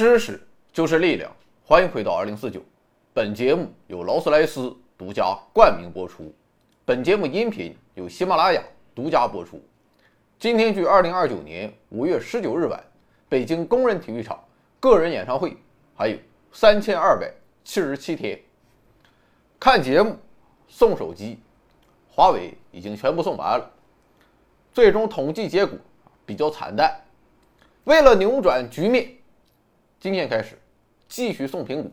知识就是力量，欢迎回到二零四九。本节目由劳斯莱斯独家冠名播出，本节目音频由喜马拉雅独家播出。今天距二零二九年五月十九日晚，北京工人体育场个人演唱会还有三千二百七十七天。看节目送手机，华为已经全部送完了。最终统计结果比较惨淡。为了扭转局面，今天开始继续送苹果。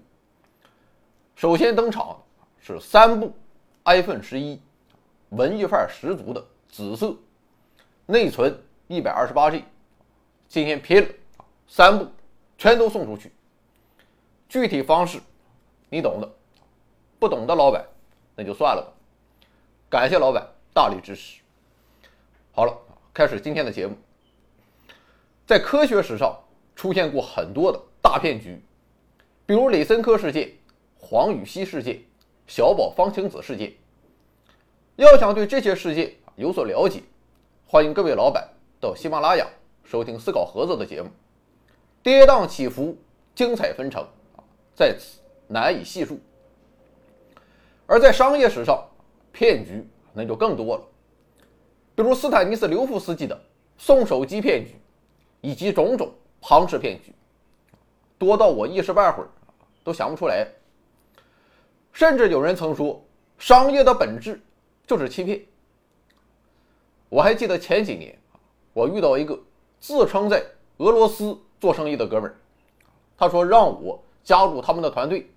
首先登场是三部 iPhone 十一，文艺范十足的紫色，内存一百二十八 G。今天拼了，三部全都送出去。具体方式你懂的，不懂的老板那就算了吧。感谢老板大力支持。好了，开始今天的节目。在科学史上出现过很多的大骗局，比如李森科事件、黄禹锡事件、小宝方晴子事件。要想对这些事件有所了解，欢迎各位老板到喜马拉雅收听思考盒子的节目，跌宕起伏，精彩纷呈在此难以细数。而在商业史上，骗局那就更多了。比如斯坦尼斯刘夫斯基的送手机骗局，以及种种庞氏骗局，多到我一时半会儿都想不出来。甚至有人曾说，商业的本质就是欺骗。我还记得前几年，我遇到一个自称在俄罗斯做生意的哥们儿，他说让我加入他们的团队，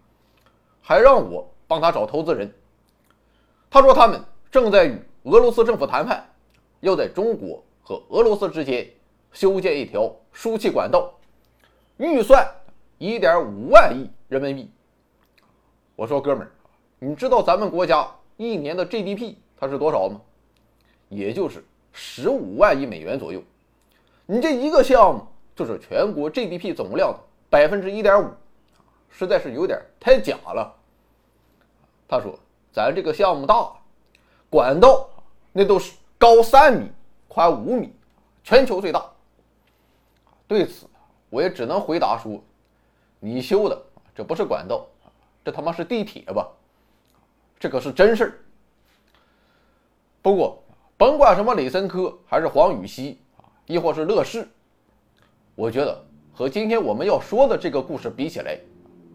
还让我帮他找投资人。他说他们正在与俄罗斯政府谈判。要在中国和俄罗斯之间修建一条输气管道，预算一点五万亿人民币。我说哥们儿，你知道咱们国家一年的 GDP 它是多少吗？也就是十五万亿美元左右。你这一个项目就是全国 GDP 总量的百分之一点五，实在是有点太假了。他说咱这个项目大，管道那都是。高三米，宽五米，全球最大。对此，我也只能回答说：“你修的这不是管道，这他妈是地铁吧？这可是真事儿。”不过，甭管什么李森科还是黄禹锡亦或是乐视，我觉得和今天我们要说的这个故事比起来，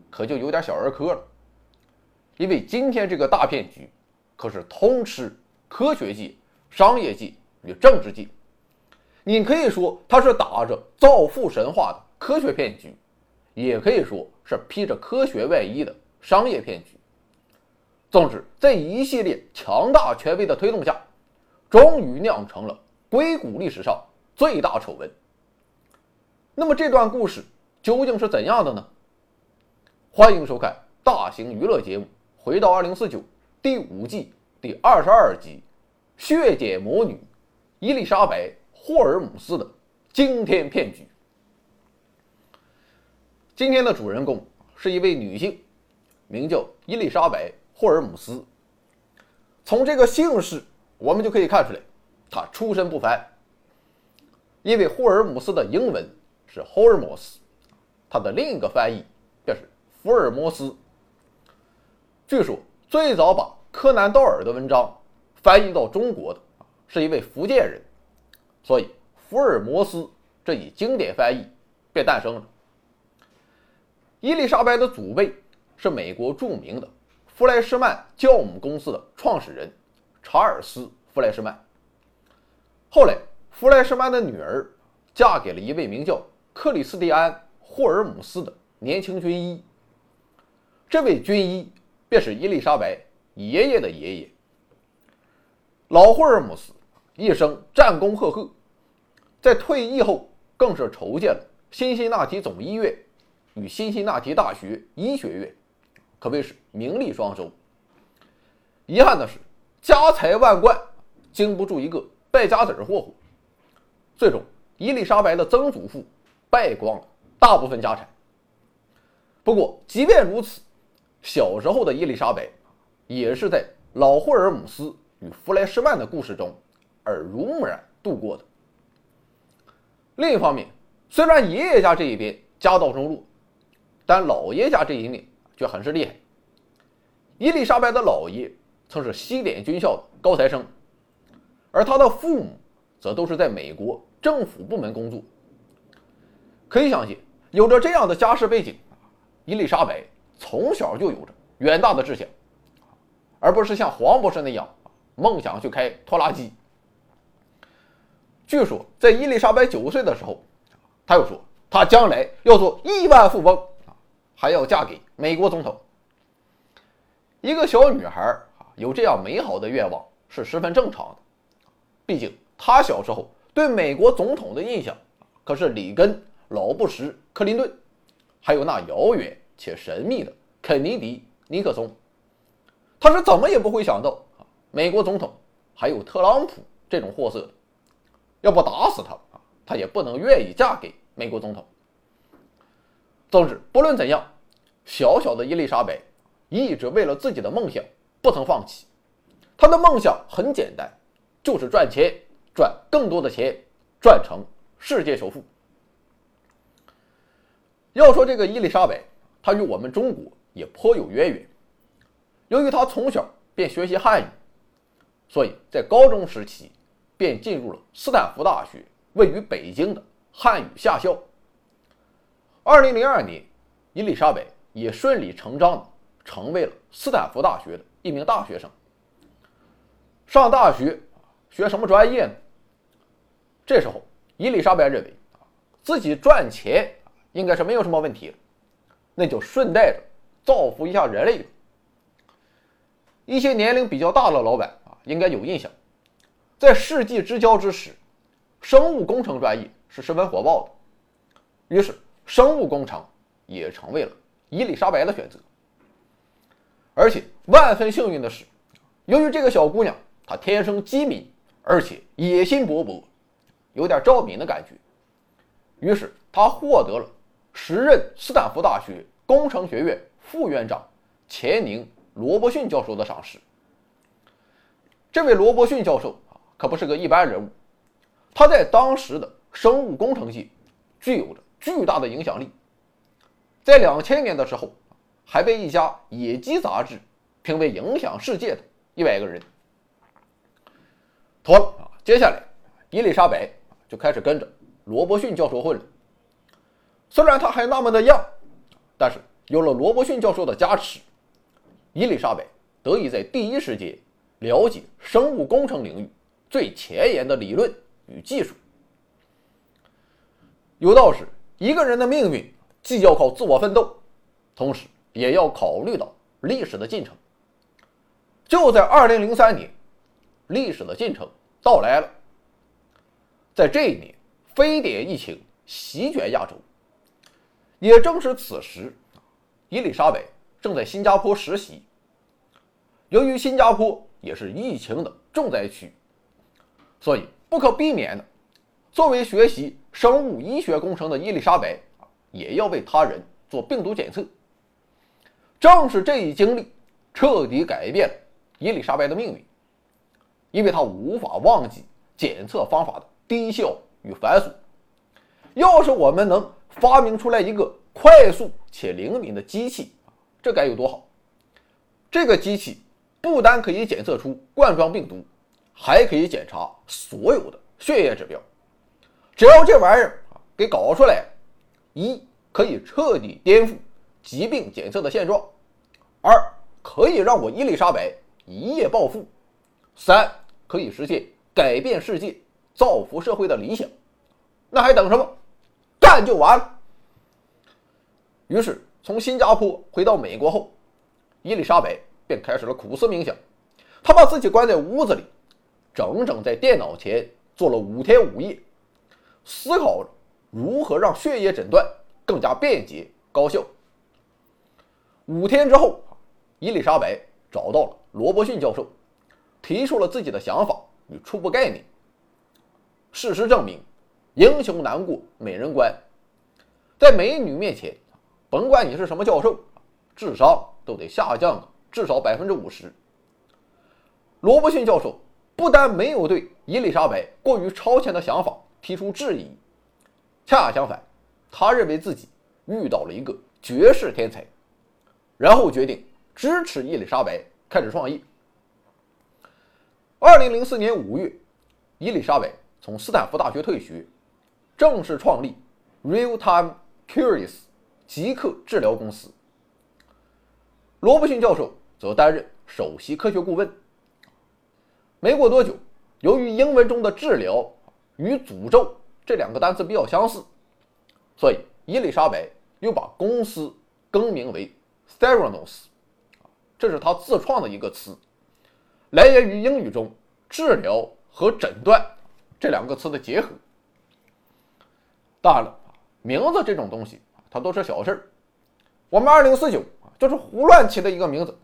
可就有点小儿科了。因为今天这个大骗局，可是通吃科学界。商业界与政治界，你可以说它是打着造富神话的科学骗局，也可以说是披着科学外衣的商业骗局。总之，在一系列强大权威的推动下，终于酿成了硅谷历史上最大丑闻。那么，这段故事究竟是怎样的呢？欢迎收看大型娱乐节目《回到2049》第五季第二十二集。血检魔女伊丽莎白·霍尔姆斯的惊天骗局。今天的主人公是一位女性，名叫伊丽莎白·霍尔姆斯。从这个姓氏，我们就可以看出来，她出身不凡。因为霍尔姆斯的英文是 Holmes，它的另一个翻译便是福尔摩斯。据说最早把柯南·道尔的文章。翻译到中国的是一位福建人，所以福尔摩斯这一经典翻译便诞生了。伊丽莎白的祖辈是美国著名的弗莱施曼酵母公司的创始人查尔斯·弗莱施曼。后来，弗莱施曼的女儿嫁给了一位名叫克里斯蒂安·霍尔姆斯的年轻军医，这位军医便是伊丽莎白爷爷的爷爷。老霍尔姆斯一生战功赫赫，在退役后更是筹建了辛辛那提总医院与辛辛那提大学医学院，可谓是名利双收。遗憾的是，家财万贯经不住一个败家子儿霍霍，最终伊丽莎白的曾祖父败光了大部分家产。不过，即便如此，小时候的伊丽莎白也是在老霍尔姆斯。与弗莱施曼的故事中耳濡目染度过的。另一方面，虽然爷爷家这一边家道中落，但老爷家这一面却很是厉害。伊丽莎白的老爷曾是西点军校的高材生，而他的父母则都是在美国政府部门工作。可以相信，有着这样的家世背景，伊丽莎白从小就有着远大的志向，而不是像黄博士那样梦想去开拖拉机。据说，在伊丽莎白九岁的时候，他又说他将来要做亿万富翁，还要嫁给美国总统。一个小女孩啊，有这样美好的愿望是十分正常的。毕竟她小时候对美国总统的印象可是里根、老布什、克林顿，还有那遥远且神秘的肯尼迪、尼克松。她是怎么也不会想到啊，美国总统还有特朗普这种货色。要不打死他啊，她也不能愿意嫁给美国总统。总之，不论怎样，小小的伊丽莎白。一直为了自己的梦想不曾放弃。他的梦想很简单，就是赚钱，赚更多的钱，赚成世界首富。要说这个伊丽莎白，她与我们中国也颇有渊源。由于她从小便学习汉语，所以在高中时期便进入了斯坦福大学位于北京的汉语夏校。二零零二年，伊丽莎白也顺理成章的。成为了斯坦福大学的一名大学生。上大学学什么专业呢？这时候，伊丽莎白认为自己赚钱应该是没有什么问题，那就顺带着造福一下人类。一些年龄比较大的老板啊，应该有印象，在世纪之交之时，生物工程专业是十分火爆的，于是生物工程也成为了伊丽莎白的选择。而且万分幸运的是，由于这个小姑娘她天生机敏，而且野心勃勃，有点赵敏的感觉，于是她获得了时任斯坦福大学工程学院副院长钱宁·罗伯逊教授的赏识。这位罗伯逊教授啊，可不是个一般人物，他在当时的生物工程界具有着巨大的影响力，在两千年的时候。还被一家野鸡杂志评为影响世界的一百个人。妥了啊，接下来伊丽莎白就开始跟着罗伯逊教授混了。虽然他还那么的样，但是有了罗伯逊教授的加持，伊丽莎白得以在第一时间了解生物工程领域最前沿的理论与技术。有道是，一个人的命运既要靠自我奋斗，同时。也要考虑到历史的进程。就在二零零三年，历史的进程到来了。在这一年，非典疫情席卷亚洲。也正是此时，伊丽莎白正在新加坡实习。由于新加坡也是疫情的重灾区，所以不可避免的，作为学习生物医学工程的伊丽莎白也要为他人做病毒检测。正是这一经历，彻底改变了伊丽莎白的命运，因为她无法忘记检测方法的低效与繁琐。要是我们能发明出来一个快速且灵敏的机器，这该有多好！这个机器不单可以检测出冠状病毒，还可以检查所有的血液指标。只要这玩意儿给搞出来，一可以彻底颠覆。疾病检测的现状，二可以让我伊丽莎白一夜暴富，三可以实现改变世界、造福社会的理想，那还等什么？干就完了。于是，从新加坡回到美国后，伊丽莎白便开始了苦思冥想。她把自己关在屋子里，整整在电脑前坐了五天五夜，思考如何让血液诊断更加便捷高效。五天之后，伊丽莎白找到了罗伯逊教授，提出了自己的想法与初步概念。事实证明，英雄难过美人关，在美女面前，甭管你是什么教授，智商都得下降至少百分之五十。罗伯逊教授不但没有对伊丽莎白过于超前的想法提出质疑，恰恰相反，他认为自己遇到了一个。绝世天才，然后决定支持伊丽莎白开始创业。二零零四年五月，伊丽莎白从斯坦福大学退学，正式创立 Real Time Curious 即刻治疗公司。罗伯逊教授则担任首席科学顾问。没过多久，由于英文中的“治疗”与“诅咒”这两个单词比较相似，所以伊丽莎白又把公司更名为 Theranos，这是他自创的一个词。来源于英语中“治疗”和“诊断”这两个词的结合。当然了，名字这种东西它都是小事儿。我们二零四九就是胡乱起的一个名字，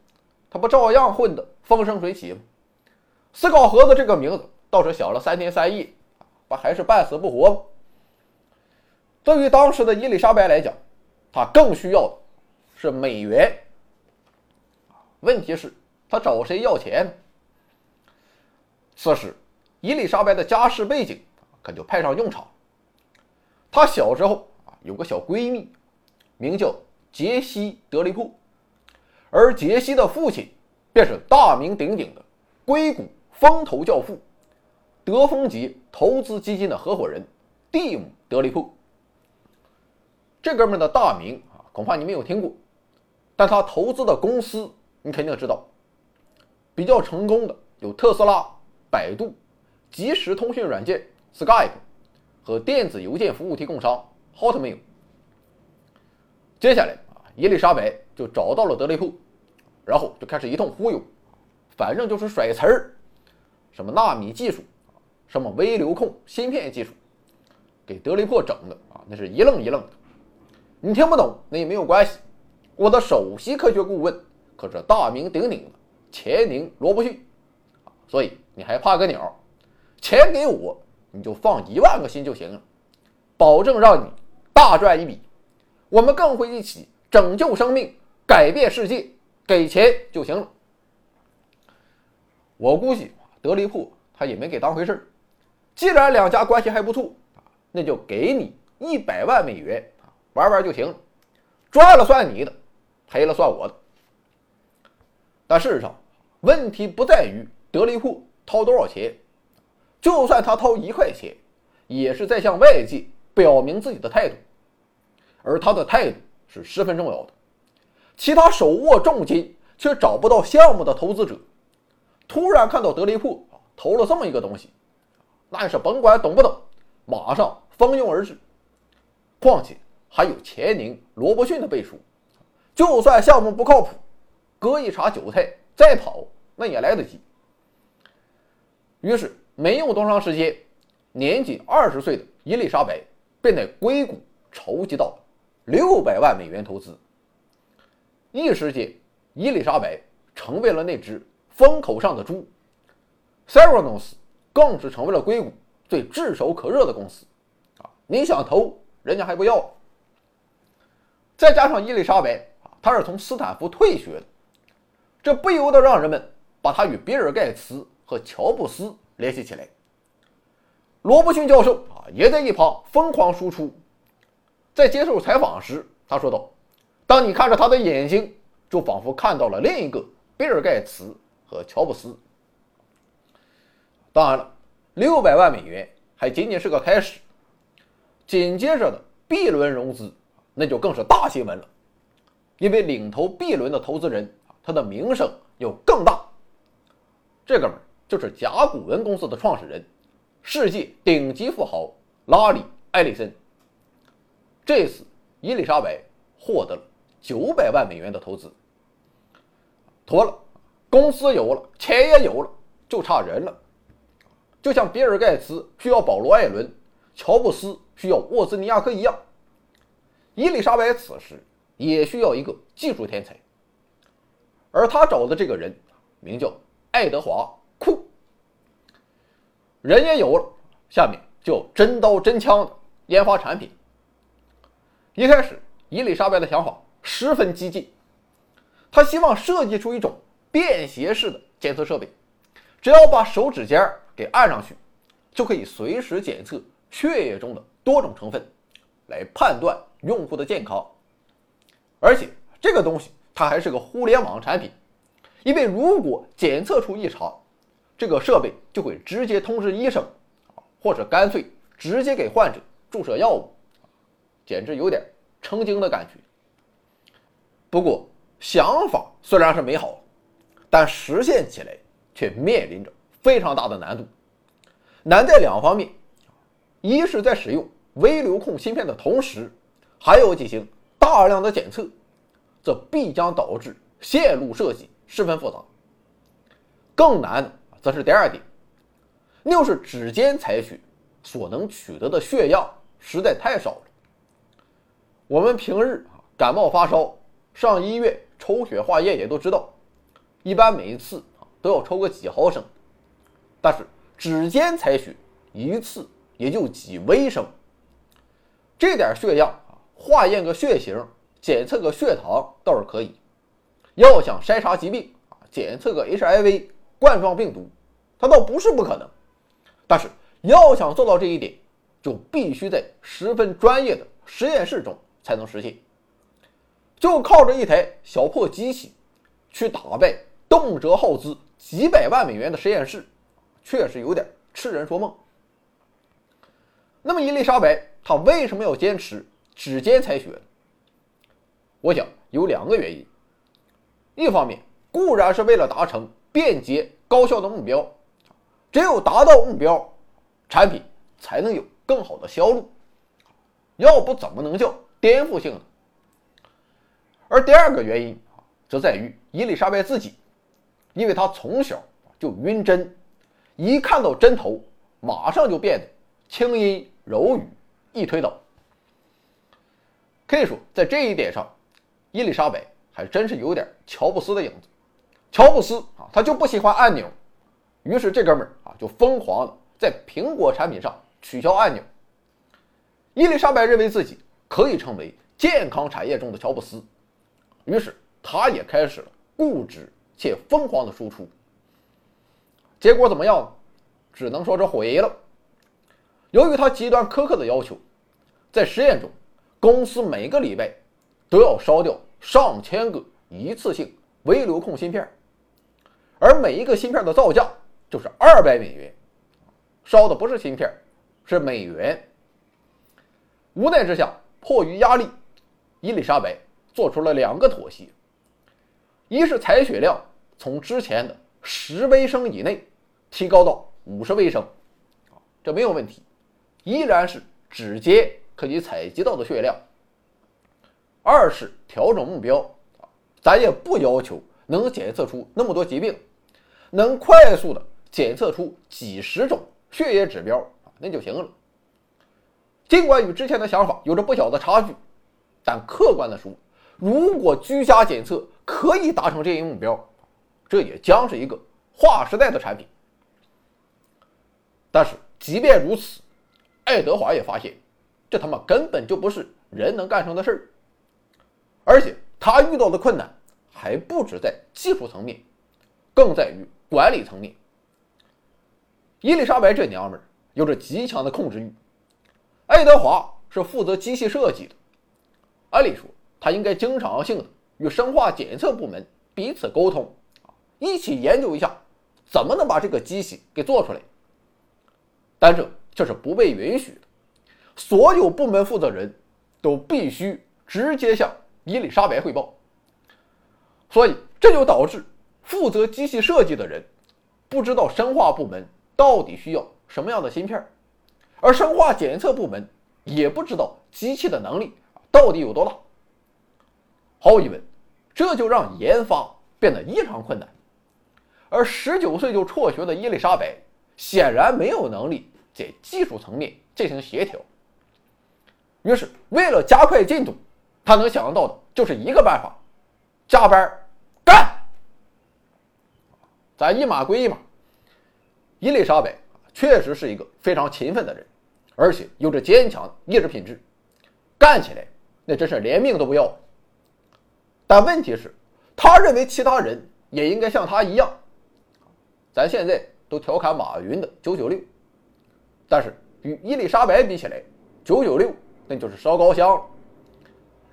它不照样混得风生水起吗？思考盒子这个名字倒是想了三天三夜，不还是半死不活吗？对于当时的伊丽莎白来讲，她更需要的是美元。问题是，她找谁要钱？此时，伊丽莎白的家世背景可就派上用场。她小时候啊有个小闺蜜，名叫杰西·德利库，而杰西的父亲便是大名鼎鼎的硅谷风投教父德丰级投资基金的合伙人蒂姆·德利库。这哥们的大名啊，恐怕你没有听过，但他投资的公司你肯定知道。比较成功的有特斯拉。百度、即时通讯软件 Skype 和电子邮件服务提供商 Hotmail。接下来啊，伊丽莎白就找到了德雷普，然后就开始一通忽悠，反正就是甩词儿，什么纳米技术，什么微流控芯片技术，给德雷珀整的啊，那是一愣一愣的。你听不懂那也没有关系，我的首席科学顾问可是大名鼎鼎的钱宁·罗伯逊。所以你还怕个鸟？钱给我，你就放一万个心就行了，保证让你大赚一笔。我们更会一起拯救生命，改变世界。给钱就行了。我估计德雷珀他也没给当回事儿。既然两家关系还不错那就给你一百万美元玩玩就行，赚了算你的，赔了算我的。但事实上，问题不在于。德利库掏多少钱？就算他掏一块钱，也是在向外界表明自己的态度，而他的态度是十分重要的。其他手握重金却找不到项目的投资者，突然看到德利库投了这么一个东西，那也是甭管懂不懂，马上蜂拥而至。况且还有钱宁、罗伯逊的背书，就算项目不靠谱，割一茬韭菜再跑，那也来得及。于是没用多长时间，年仅二十岁的伊丽莎白便在硅谷筹集到了六百万美元投资。一时间，伊丽莎白成为了那只风口上的猪 s e r a n o s 更是成为了硅谷最炙手可热的公司。啊，你想投，人家还不要。再加上伊丽莎白啊，她是从斯坦福退学的，这不由得让人们把她与比尔盖茨。和乔布斯联系起来，罗伯逊教授啊也在一旁疯狂输出。在接受采访时，他说道：“当你看着他的眼睛，就仿佛看到了另一个比尔盖茨和乔布斯。”当然了，六百万美元还仅仅是个开始，紧接着的 B 轮融资那就更是大新闻了，因为领头 B 轮的投资人他的名声又更大。这哥们。就是甲骨文公司的创始人，世界顶级富豪拉里·埃里森。这次伊丽莎白获得了九百万美元的投资，妥了，公司有了，钱也有了，就差人了。就像比尔·盖茨需要保罗·艾伦，乔布斯需要沃兹尼亚克一样，伊丽莎白此时也需要一个技术天才，而他找的这个人名叫爱德华。库，人也有了，下面就真刀真枪的研发产品。一开始，伊丽莎白的想法十分激进，她希望设计出一种便携式的检测设备，只要把手指尖给按上去，就可以随时检测血液中的多种成分，来判断用户的健康。而且这个东西它还是个互联网产品，因为如果检测出异常，这个设备就会直接通知医生，或者干脆直接给患者注射药物，简直有点成精的感觉。不过想法虽然是美好，但实现起来却面临着非常大的难度。难在两方面，一是在使用微流控芯片的同时，还要进行大量的检测，这必将导致线路设计十分复杂。更难的则是第二点，那就是指尖采取所能取得的血样实在太少了。我们平日感冒发烧。上医院抽血化验也都知道，一般每一次都要抽个几毫升，但是指尖采血一次也就几微升，这点血样啊化验个血型、检测个血糖倒是可以，要想筛查疾病啊检测个 HIV 冠状病毒，它倒不是不可能，但是要想做到这一点，就必须在十分专业的实验室中才能实现。就靠着一台小破机器，去打败动辄耗资几百万美元的实验室，确实有点痴人说梦。那么伊丽莎白她为什么要坚持指尖采血？我想有两个原因。一方面固然是为了达成便捷高效的目标，只有达到目标，产品才能有更好的销路，要不怎么能叫颠覆性呢？而第二个原因，则在于伊丽莎白自己，因为她从小就晕针，一看到针头，马上就变得轻音柔语，一推倒。可以说，在这一点上，伊丽莎白还真是有点乔布斯的影子。乔布斯啊，他就不喜欢按钮，于是这哥们儿啊，就疯狂的在苹果产品上取消按钮。伊丽莎白认为自己可以成为健康产业中的乔布斯。于是，他也开始了固执且疯狂的输出。结果怎么样？只能说是毁了。由于他极端苛刻的要求，在实验中，公司每个礼拜都要烧掉上千个一次性微流控芯片，而每一个芯片的造价就是二百美元。烧的不是芯片，是美元。无奈之下，迫于压力，伊丽莎白。做出了两个妥协，一是采血量从之前的十微升以内提高到五十微升，这没有问题，依然是指尖可以采集到的血量。二是调整目标，咱也不要求能检测出那么多疾病，能快速的检测出几十种血液指标那就行了。尽管与之前的想法有着不小的差距，但客观的说。如果居家检测可以达成这一目标，这也将是一个划时代的产品。但是即便如此，爱德华也发现，这他妈根本就不是人能干成的事儿。而且他遇到的困难还不止在技术层面，更在于管理层面。伊丽莎白这娘们儿有着极强的控制欲，爱德华是负责机器设计的，按理说。他应该经常性的与生化检测部门彼此沟通，一起研究一下怎么能把这个机器给做出来。但这却是不被允许的，所有部门负责人都必须直接向伊丽莎白汇报。所以这就导致负责机器设计的人不知道生化部门到底需要什么样的芯片，而生化检测部门也不知道机器的能力到底有多大。毫无疑问，这就让研发变得异常困难。而十九岁就辍学的伊丽莎白显然没有能力在技术层面进行协调。于是，为了加快进度，他能想到的就是一个办法：加班干。咱一码归一码，伊丽莎白确实是一个非常勤奋的人，而且有着坚强的意志品质，干起来那真是连命都不要。但问题是，他认为其他人也应该像他一样。咱现在都调侃马云的九九六，但是与伊丽莎白比起来，九九六那就是烧高香了。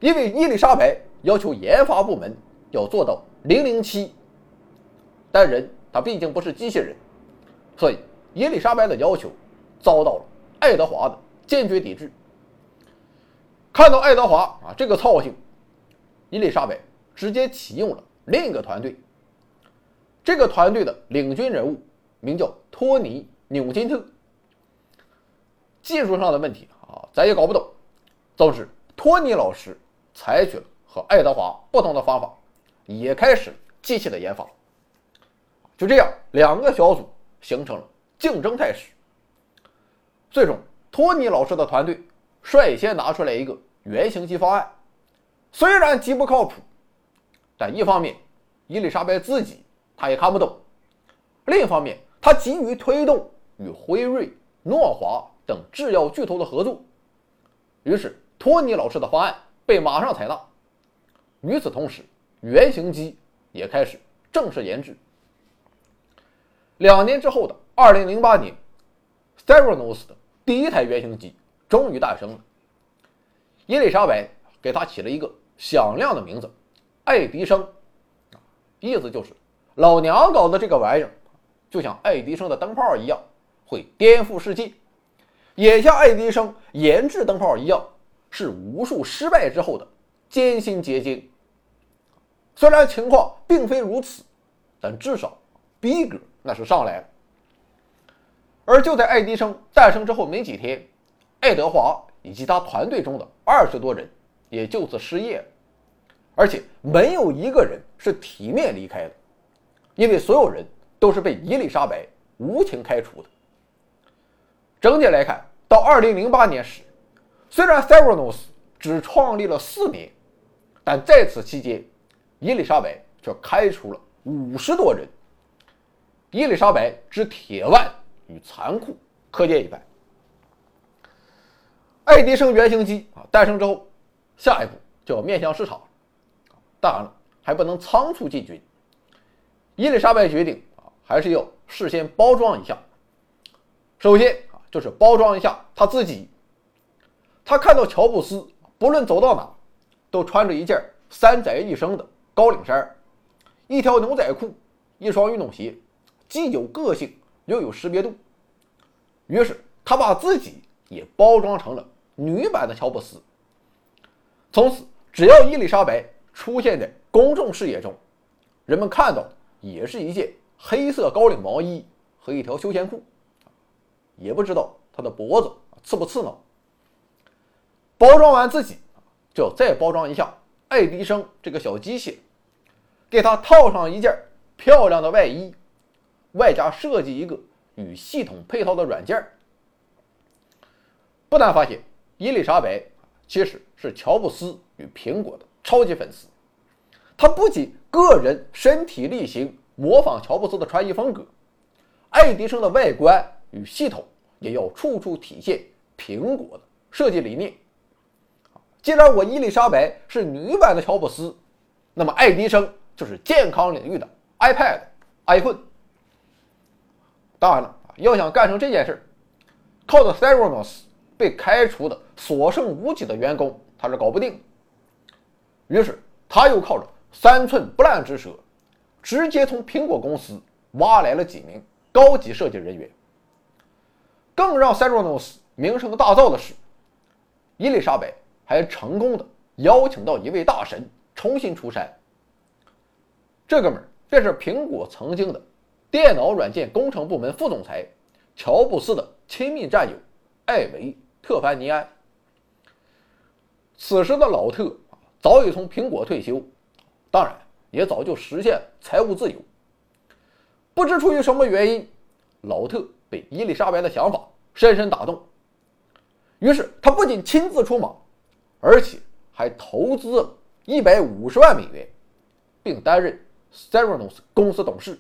因为伊丽莎白要求研发部门要做到零零七，但人他毕竟不是机器人，所以伊丽莎白的要求遭到了爱德华的坚决抵制。看到爱德华啊这个操性，伊丽莎白直接启用了另一个团队。这个团队的领军人物名叫托尼·纽金特。技术上的问题啊，咱也搞不懂。总之，托尼老师采取了和爱德华不同的方法，也开始机器的研发。就这样，两个小组形成了竞争态势。最终，托尼老师的团队率先拿出来一个原型机方案，虽然极不靠谱，但一方面，伊丽莎白自己她也看不懂；另一方面，她急于推动与辉瑞、诺华等制药巨头的合作，于是托尼老师的方案被马上采纳。与此同时，原型机也开始正式研制。两年之后的二零零八年 s t e r a n o s 的第一台原型机终于诞生了。伊丽莎白给它起了一个响亮的名字——爱迪生，意思就是老娘搞的这个玩意儿，就像爱迪生的灯泡一样，会颠覆世界，也像爱迪生研制灯泡一样，是无数失败之后的艰辛结晶。虽然情况并非如此，但至少逼格。那是上来了，而就在爱迪生诞生之后没几天，爱德华以及他团队中的二十多人也就此失业了，而且没有一个人是体面离开的，因为所有人都是被伊丽莎白无情开除的。整体来看，到二零零八年时，虽然 Theranos 只创立了四年，但在此期间，伊丽莎白却开除了五十多人。伊丽莎白之铁腕与残酷，可见一斑。爱迪生原型机啊诞生之后，下一步就要面向市场当然了，还不能仓促进军。伊丽莎白决定啊，还是要事先包装一下。首先，就是包装一下他自己。他看到乔布斯不论走到哪，都穿着一件三宅一生的高领衫，一条牛仔裤，一双运动鞋。既有个性又有识别度，于是他把自己也包装成了女版的乔布斯。从此，只要伊丽莎白出现在公众视野中，人们看到的也是一件黑色高领毛衣和一条休闲裤，也不知道他的脖子刺不刺挠。包装完自己，就要再包装一下爱迪生这个小机械，给他套上一件漂亮的外衣。外加设计一个与系统配套的软件不难发现，伊丽莎白其实是乔布斯与苹果的超级粉丝。他不仅个人身体力行模仿乔布斯的穿衣风格，爱迪生的外观与系统也要处处体现苹果的设计理念。既然我伊丽莎白是女版的乔布斯，那么爱迪生就是健康领域的 iPad、iPhone。当然了要想干成这件事靠着 Theranos 被开除的所剩无几的员工，他是搞不定。于是他又靠着三寸不烂之舌，直接从苹果公司挖来了几名高级设计人员。更让 Theranos 名声大噪的是，伊丽莎白还成功的邀请到一位大神重新出山。这哥们儿便是苹果曾经的。电脑软件工程部门副总裁乔布斯的亲密战友艾维特凡尼安。此时的老特早已从苹果退休，当然也早就实现财务自由。不知出于什么原因，老特被伊丽莎白的想法深深打动，于是他不仅亲自出马，而且还投资了一百五十万美元，并担任 Theranos 公司董事。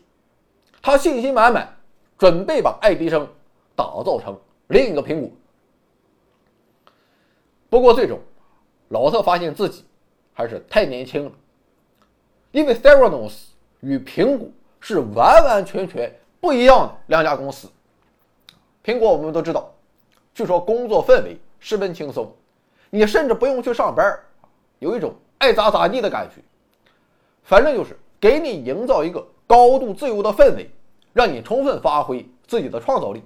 他信心满满，准备把爱迪生打造成另一个苹果。不过，最终老特发现自己还是太年轻了，因为 Theranos 与苹果是完完全全不一样的两家公司。苹果我们都知道，据说工作氛围十分轻松，你甚至不用去上班，有一种爱咋咋地的感觉。反正就是给你营造一个高度自由的氛围，让你充分发挥自己的创造力。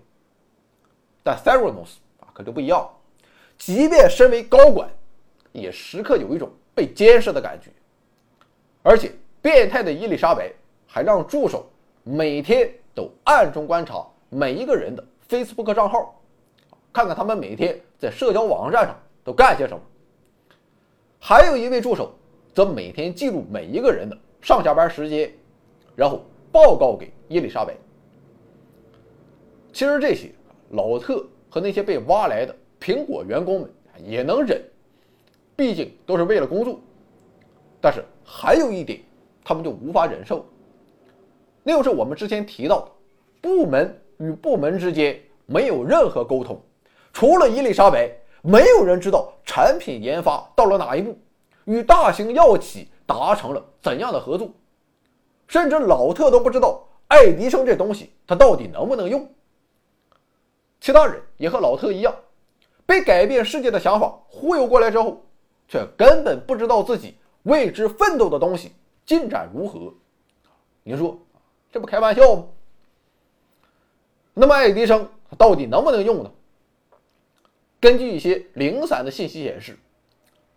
但 Theranos 啊可就不一样，即便身为高管，也时刻有一种被监视的感觉。而且，变态的伊丽莎白还让助手每天都暗中观察每一个人的 Facebook 账号，看看他们每天在社交网站上都干些什么。还有一位助手则每天记录每一个人的上下班时间，然后报告给伊丽莎白。其实这些老特和那些被挖来的苹果员工们也能忍，毕竟都是为了工作。但是还有一点，他们就无法忍受，那就是我们之前提到的，部门与部门之间没有任何沟通，除了伊丽莎白，没有人知道产品研发到了哪一步，与大型药企达成了怎样的合作，甚至老特都不知道爱迪生这东西它到底能不能用。其他人也和老特一样，被改变世界的想法忽悠过来之后，却根本不知道自己。为之奋斗的东西进展如何？您说这不开玩笑吗？那么爱迪生到底能不能用呢？根据一些零散的信息显示，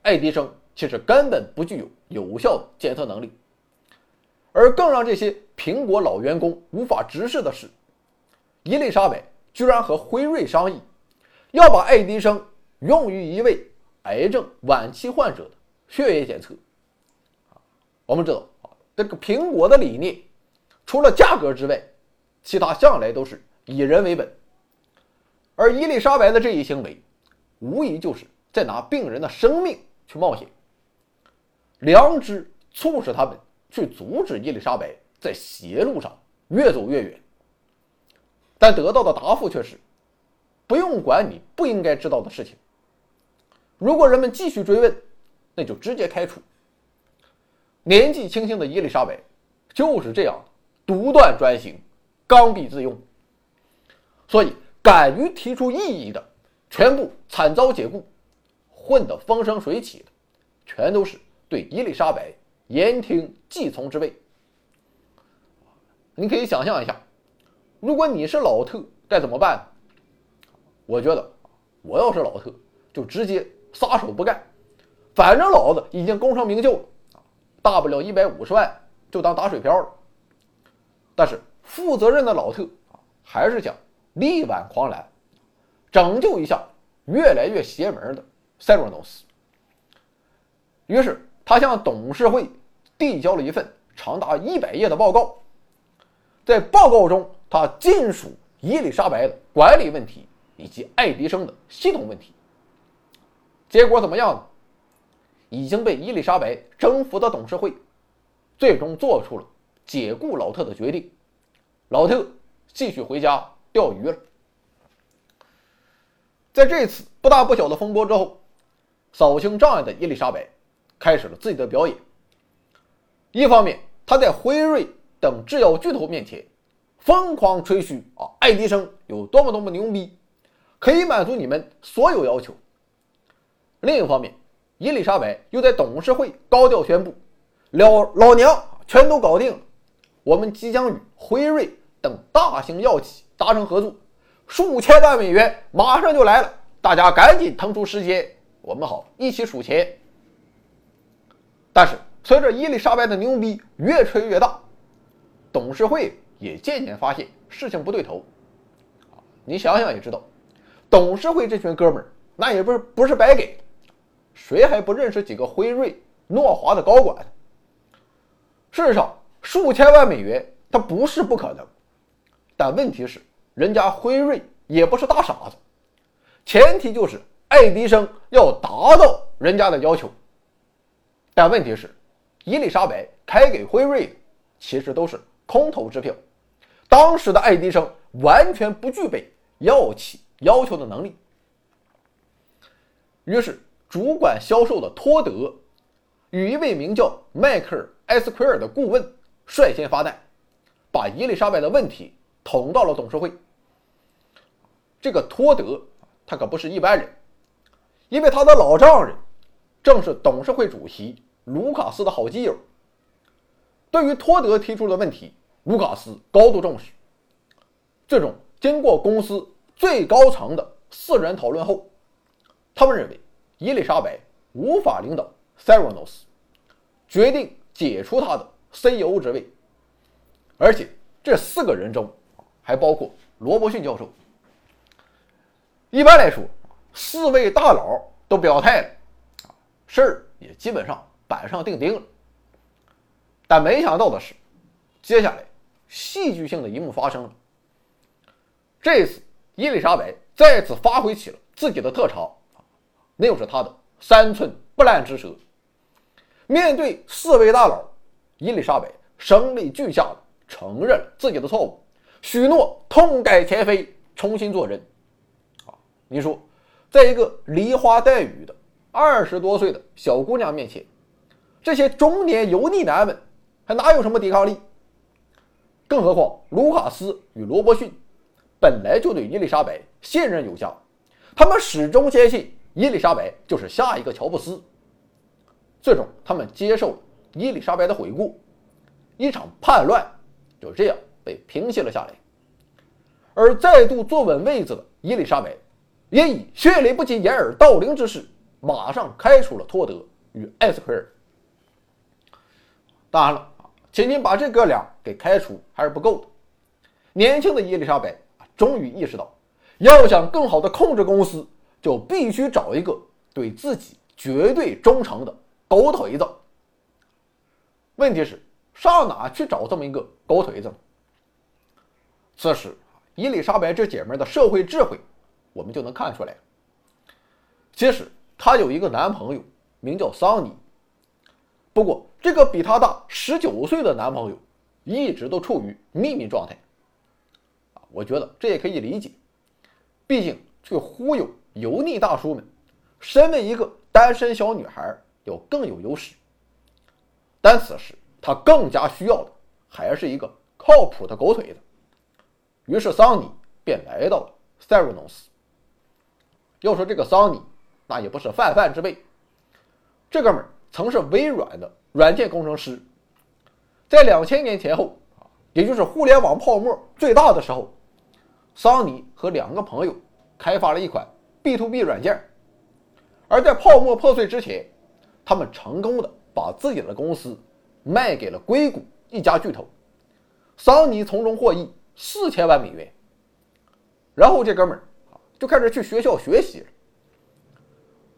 爱迪生其实根本不具有有效的监测能力。而更让这些苹果老员工无法直视的是，伊丽莎白居然和辉瑞商议，要把爱迪生用于一位癌症晚期患者的血液检测。我们知道啊，这个苹果的理念，除了价格之外，其他向来都是以人为本。而伊丽莎白的这一行为，无疑就是在拿病人的生命去冒险。良知促使他们去阻止伊丽莎白在邪路上越走越远，但得到的答复却是：不用管你不应该知道的事情。如果人们继续追问，那就直接开除。年纪轻轻的伊丽莎白就是这样独断专行、刚愎自用，所以敢于提出异议的全部惨遭解雇，混得风生水起的全都是对伊丽莎白言听计从之辈。你可以想象一下，如果你是老特该怎么办？我觉得我要是老特，就直接撒手不干，反正老子已经功成名就了。大不了一百五十万就当打水漂了，但是负责任的老特，还是想力挽狂澜，拯救一下越来越邪门的塞罗诺斯。于是他向董事会递交了一份长达一百页的报告，在报告中，他尽数伊丽莎白的管理问题以及爱迪生的系统问题。结果怎么样呢？已经被伊丽莎白征服的董事会，最终做出了解雇老特的决定。老特继续回家钓鱼了。在这次不大不小的风波之后，扫清障碍的伊丽莎白开始了自己的表演。一方面，他在辉瑞等制药巨头面前疯狂吹嘘啊，爱迪生有多么多么牛逼，可以满足你们所有要求。另一方面，伊丽莎白又在董事会高调宣布：“了老娘全都搞定了，我们即将与辉瑞等大型药企达成合作，数千万美元马上就来了，大家赶紧腾出时间，我们好一起数钱。”但是，随着伊丽莎白的牛逼越吹越大，董事会也渐渐发现事情不对头。你想想也知道，董事会这群哥们儿那也不是不是白给。谁还不认识几个辉瑞、诺华的高管？事实上，数千万美元它不是不可能，但问题是，人家辉瑞也不是大傻子，前提就是爱迪生要达到人家的要求。但问题是，伊丽莎白开给辉瑞的其实都是空头支票，当时的爱迪生完全不具备药企要求的能力，于是。主管销售的托德与一位名叫迈克尔·埃斯奎尔的顾问率先发难，把伊丽莎白的问题捅到了董事会。这个托德他可不是一般人，因为他的老丈人正是董事会主席卢卡斯的好基友。对于托德提出的问题，卢卡斯高度重视。最终，经过公司最高层的四人讨论后，他们认为伊丽莎白无法领导 Theranos，决定解除他的 CEO 职位。而且，这四个人中还包括罗伯逊教授。一般来说，四位大佬都表态了，事儿也基本上板上钉钉了。但没想到的是，接下来戏剧性的一幕发生了。这次，伊丽莎白再次发挥起了自己的特长，那就是她的三寸不烂之舌。面对四位大佬，伊丽莎白声泪俱下的承认了自己的错误，许诺痛改前非，重新做人。啊你说，在一个梨花带雨的二十多岁的小姑娘面前，这些中年油腻男们还哪有什么抵抗力？更何况卢卡斯与罗伯逊本来就对伊丽莎白信任有加，他们始终坚信伊丽莎白就是下一个乔布斯。最终，他们接受了伊丽莎白的悔过，一场叛乱就这样被平息了下来。而再度坐稳位子的伊丽莎白。也以血雷不及掩耳盗铃之势，马上开除了托德与艾斯奎尔。当然了，仅仅把这哥俩给开除还是不够的。年轻的伊丽莎白，终于意识到，要想更好的控制公司，就必须找一个对自己绝对忠诚的狗腿子。问题是，上哪去找这么一个狗腿子？此时，伊丽莎白这姐们的社会智慧。我们就能看出来，其实她有一个男朋友，名叫桑尼。不过，这个比她大十九岁的男朋友一直都处于秘密状态。啊，我觉得这也可以理解，毕竟去忽悠油腻大叔们，身为一个单身小女孩要更有优势。但此时她更加需要的还是一个靠谱的狗腿子。于是桑尼便来到了塞瑞诺斯。要说这个桑尼，那也不是泛泛之辈。这哥们儿曾是微软的软件工程师，在两千年前后，也就是互联网泡沫最大的时候，桑尼和两个朋友开发了一款 B to B 软件。而在泡沫破碎之前，他们成功的把自己的公司卖给了硅谷一家巨头，桑尼从中获益四千万美元。然后这哥们儿。就开始去学校学习了。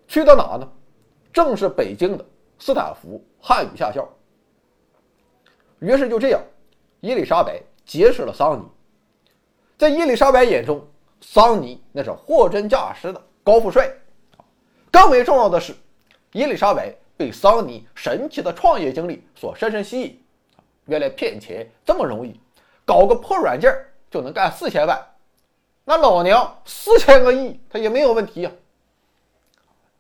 去到哪呢？正是北京的斯坦福汉语下校。于是就这样，伊丽莎白结识了桑尼。在伊丽莎白眼中，桑尼那是货真价实的高富帅。更为重要的是，伊丽莎白被桑尼神奇的创业经历所深深吸引。原来骗钱这么容易，搞个破软件就能干四千万。那老娘四千个亿，他也没有问题呀。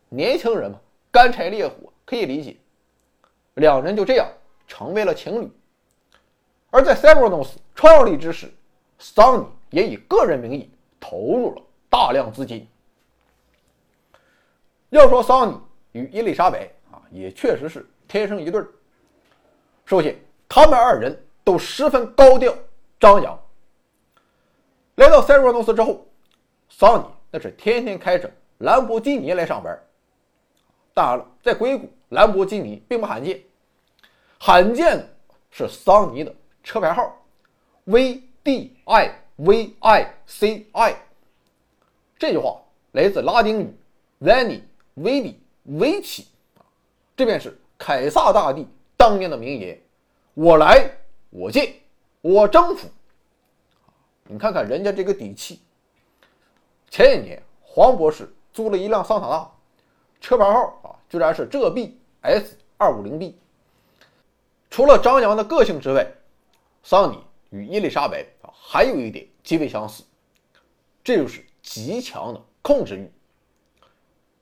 年轻人嘛，干柴烈火可以理解。两人就这样成为了情侣。而在 s e v e r n o s 创立之时，桑尼也以个人名义投入了大量资金。要说桑尼与伊丽莎白啊，也确实是天生一对儿。首先，他们二人都十分高调张扬。来到塞若诺斯之后，桑尼那是天天开着兰博基尼来上班。当然了，在硅谷，兰博基尼并不罕见，罕见的是桑尼的车牌号 V D I V I C I。这句话来自拉丁语 “Veni Vidi Vici”，这便是凯撒大帝当年的名言：“我来，我见，我征服。”你看看人家这个底气。前一年，黄博士租了一辆桑塔纳，车牌号啊，居然是浙 B S 二五零 B。除了张扬的个性之外，桑尼与伊丽莎白啊还有一点极为相似，这就是极强的控制欲。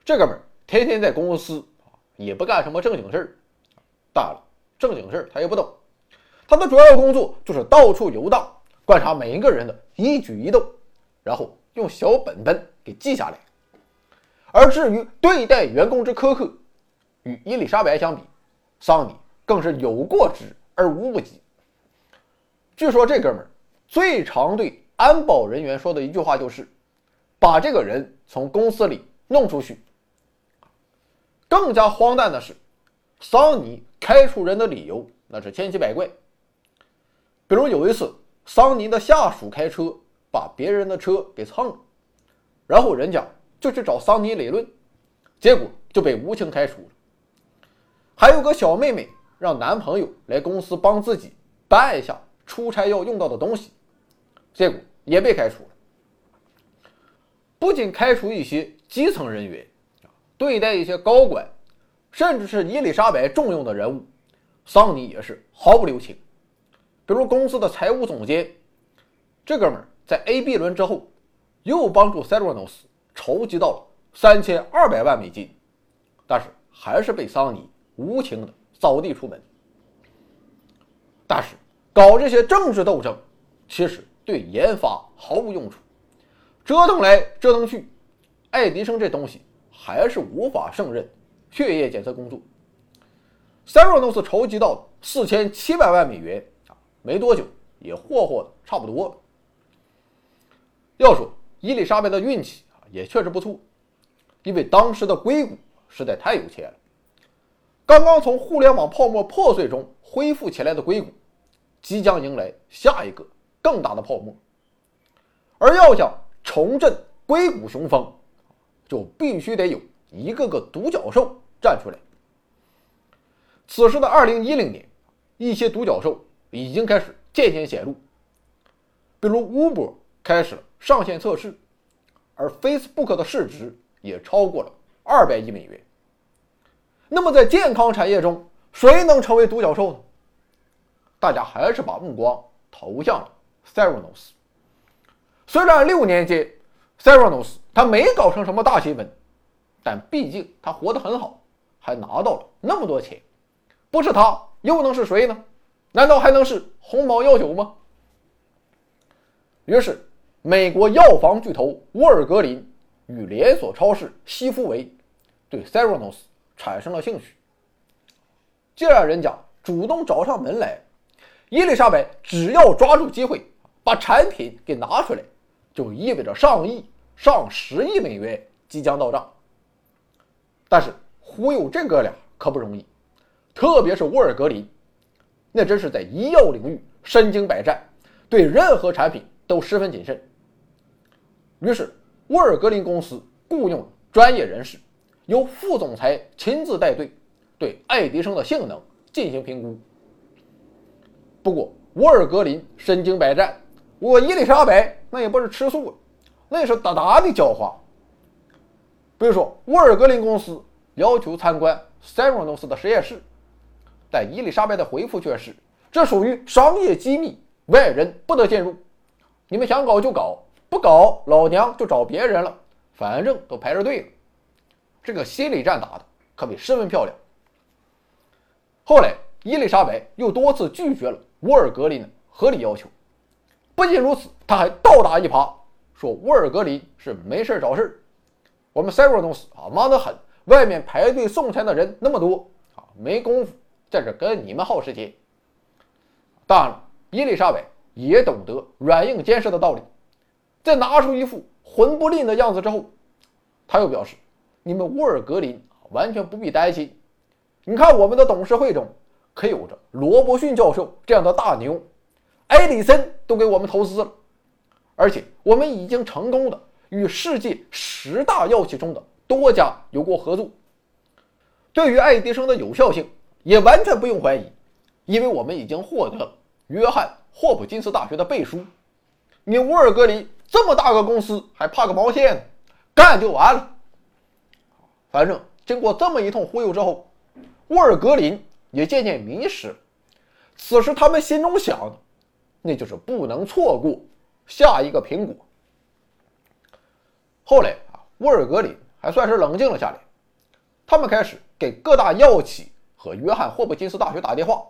这哥们儿天天在公司啊，也不干什么正经事儿，当然了，正经事儿他也不懂，他的主要工作就是到处游荡。观察每一个人的一举一动，然后用小本本给记下来。而至于对待员工之苛刻，与伊丽莎白相比，桑尼更是有过之而无不及。据说这哥们儿最常对安保人员说的一句话就是：“把这个人从公司里弄出去。”更加荒诞的是，桑尼开除人的理由那是千奇百怪。比如有一次，桑尼的下属开车把别人的车给蹭了，然后人家就去找桑尼理论，结果就被无情开除了。还有个小妹妹让男朋友来公司帮自己搬一下出差要用到的东西，结果也被开除了。不仅开除一些基层人员。对待一些高管，甚至是伊丽莎白重用的人物，桑尼也是毫不留情。比如公司的财务总监，这哥们儿在 A、B 轮之后，又帮助 c e r a n o s 筹集到了三千二百万美金，但是还是被桑尼无情的扫地出门。但是搞这些政治斗争，其实对研发毫无用处，折腾来折腾去，爱迪生这东西。还是无法胜任血液检测工作。塞若诺斯筹集到四千七百万美元，没多久也霍霍的差不多了。要说伊丽莎白的运气啊，也确实不错，因为当时的硅谷实在太有钱了。刚刚从互联网泡沫破碎中恢复起来的硅谷，即将迎来下一个更大的泡沫。而要想重振硅谷雄风，就必须得有一个个独角兽站出来。此时的二零一零年，一些独角兽已经开始渐渐显露，比如 Uber 开始了上线测试，而 Facebook 的市值也超过了二百亿美元。那么在健康产业中，谁能成为独角兽呢？大家还是把目光投向了 Theranos。虽然六年间，Theranos 他没搞成什么大新闻，但毕竟他活得很好，还拿到了那么多钱，不是他又能是谁呢？难道还能是鸿茅药酒吗？于是，美国药房巨头沃尔格林与连锁超市西夫维对 Theranos 产生了兴趣。既然人家主动找上门来，伊丽莎白只要抓住机会把产品给拿出来，就意味着上亿。上十亿美元即将到账，但是忽悠这哥俩可不容易，特别是沃尔格林，那真是在医药领域身经百战，对任何产品都十分谨慎。于是，沃尔格林公司雇佣专业人士，由副总裁亲自带队，对爱迪生的性能进行评估。不过，沃尔格林身经百战，我伊丽莎白那也不是吃素。那是大大的狡猾。比如说，沃尔格林公司要求参观塞罗诺斯的实验室，但伊丽莎白的回复却是：“这属于商业机密，外人不得进入。你们想搞就搞，不搞老娘就找别人了，反正都排着队了。”这个心理战打的可谓十分漂亮。后来，伊丽莎白又多次拒绝了沃尔格林的合理要求。不仅如此，他还倒打一耙。说沃尔格林是没事找事我们塞罗诺斯啊忙得很，外面排队送餐的人那么多啊，没工夫在这跟你们耗时间。当然了，伊丽莎白也懂得软硬兼施的道理，在拿出一副魂不吝的样子之后，他又表示：“你们沃尔格林完全不必担心，你看我们的董事会中可有着罗伯逊教授这样的大牛，埃里森都给我们投资了。”而且我们已经成功的与世界十大药企中的多家有过合作，对于爱迪生的有效性也完全不用怀疑，因为我们已经获得了约翰霍普金斯大学的背书。你沃尔格林这么大个公司还怕个毛线？干就完了。反正经过这么一通忽悠之后，沃尔格林也渐渐迷失。此时他们心中想的，那就是不能错过。下一个苹果。后来啊，沃尔格林还算是冷静了下来，他们开始给各大药企和约翰霍普金斯大学打电话，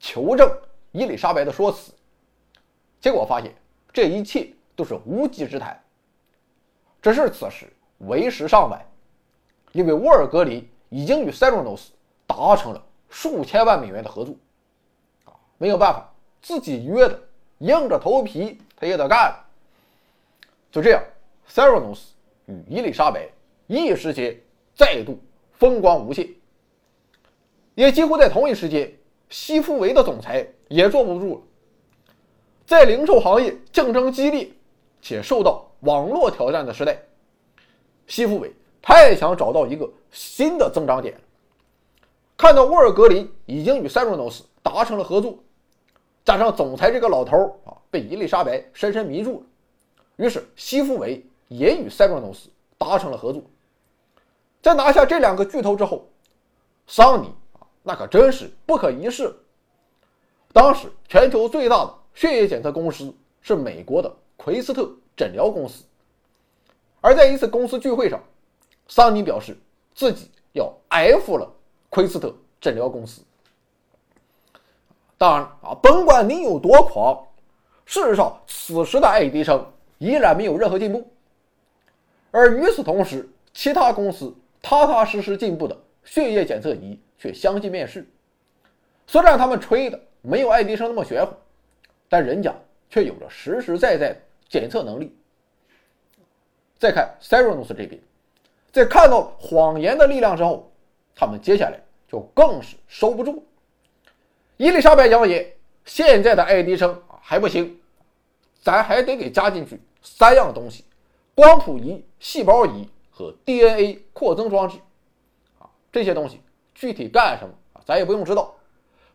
求证伊丽莎白的说辞。结果发现这一切都是无稽之谈。只是此时为时尚晚，因为沃尔格林已经与塞洛诺斯达成了数千万美元的合作，啊，没有办法，自己约的，硬着头皮他也得干。就这样塞罗诺斯与伊丽莎白一时间再度风光无限。也几乎在同一时间，西夫维的总裁也坐不住了。在零售行业竞争激烈且受到网络挑战的时代，西夫维太想找到一个新的增长点。看到沃尔格林已经与塞若诺斯达成了合作，加上总裁这个老头啊被伊丽莎白深深迷住了，于是西夫维也与塞若诺斯达成了合作。在拿下这两个巨头之后，桑尼那可真是不可一世。当时全球最大的血液检测公司是美国的奎斯特诊疗公司，而在一次公司聚会上，桑尼表示自己要 F 了。奎斯特诊疗公司，当然啊，甭管你有多狂，事实上，此时的爱迪生依然没有任何进步。而与此同时，其他公司踏踏实实进步的血液检测仪却相继面世。虽然他们吹的没有爱迪生那么玄乎，但人家却有着实实在在的检测能力。再看 Serenus 这边，在看到谎言的力量之后。他们接下来就更是收不住。伊丽莎白扬言，现在的爱迪生还不行，咱还得给加进去三样东西：光谱仪、细胞仪和 DNA 扩增装置。啊，这些东西具体干什么啊？咱也不用知道。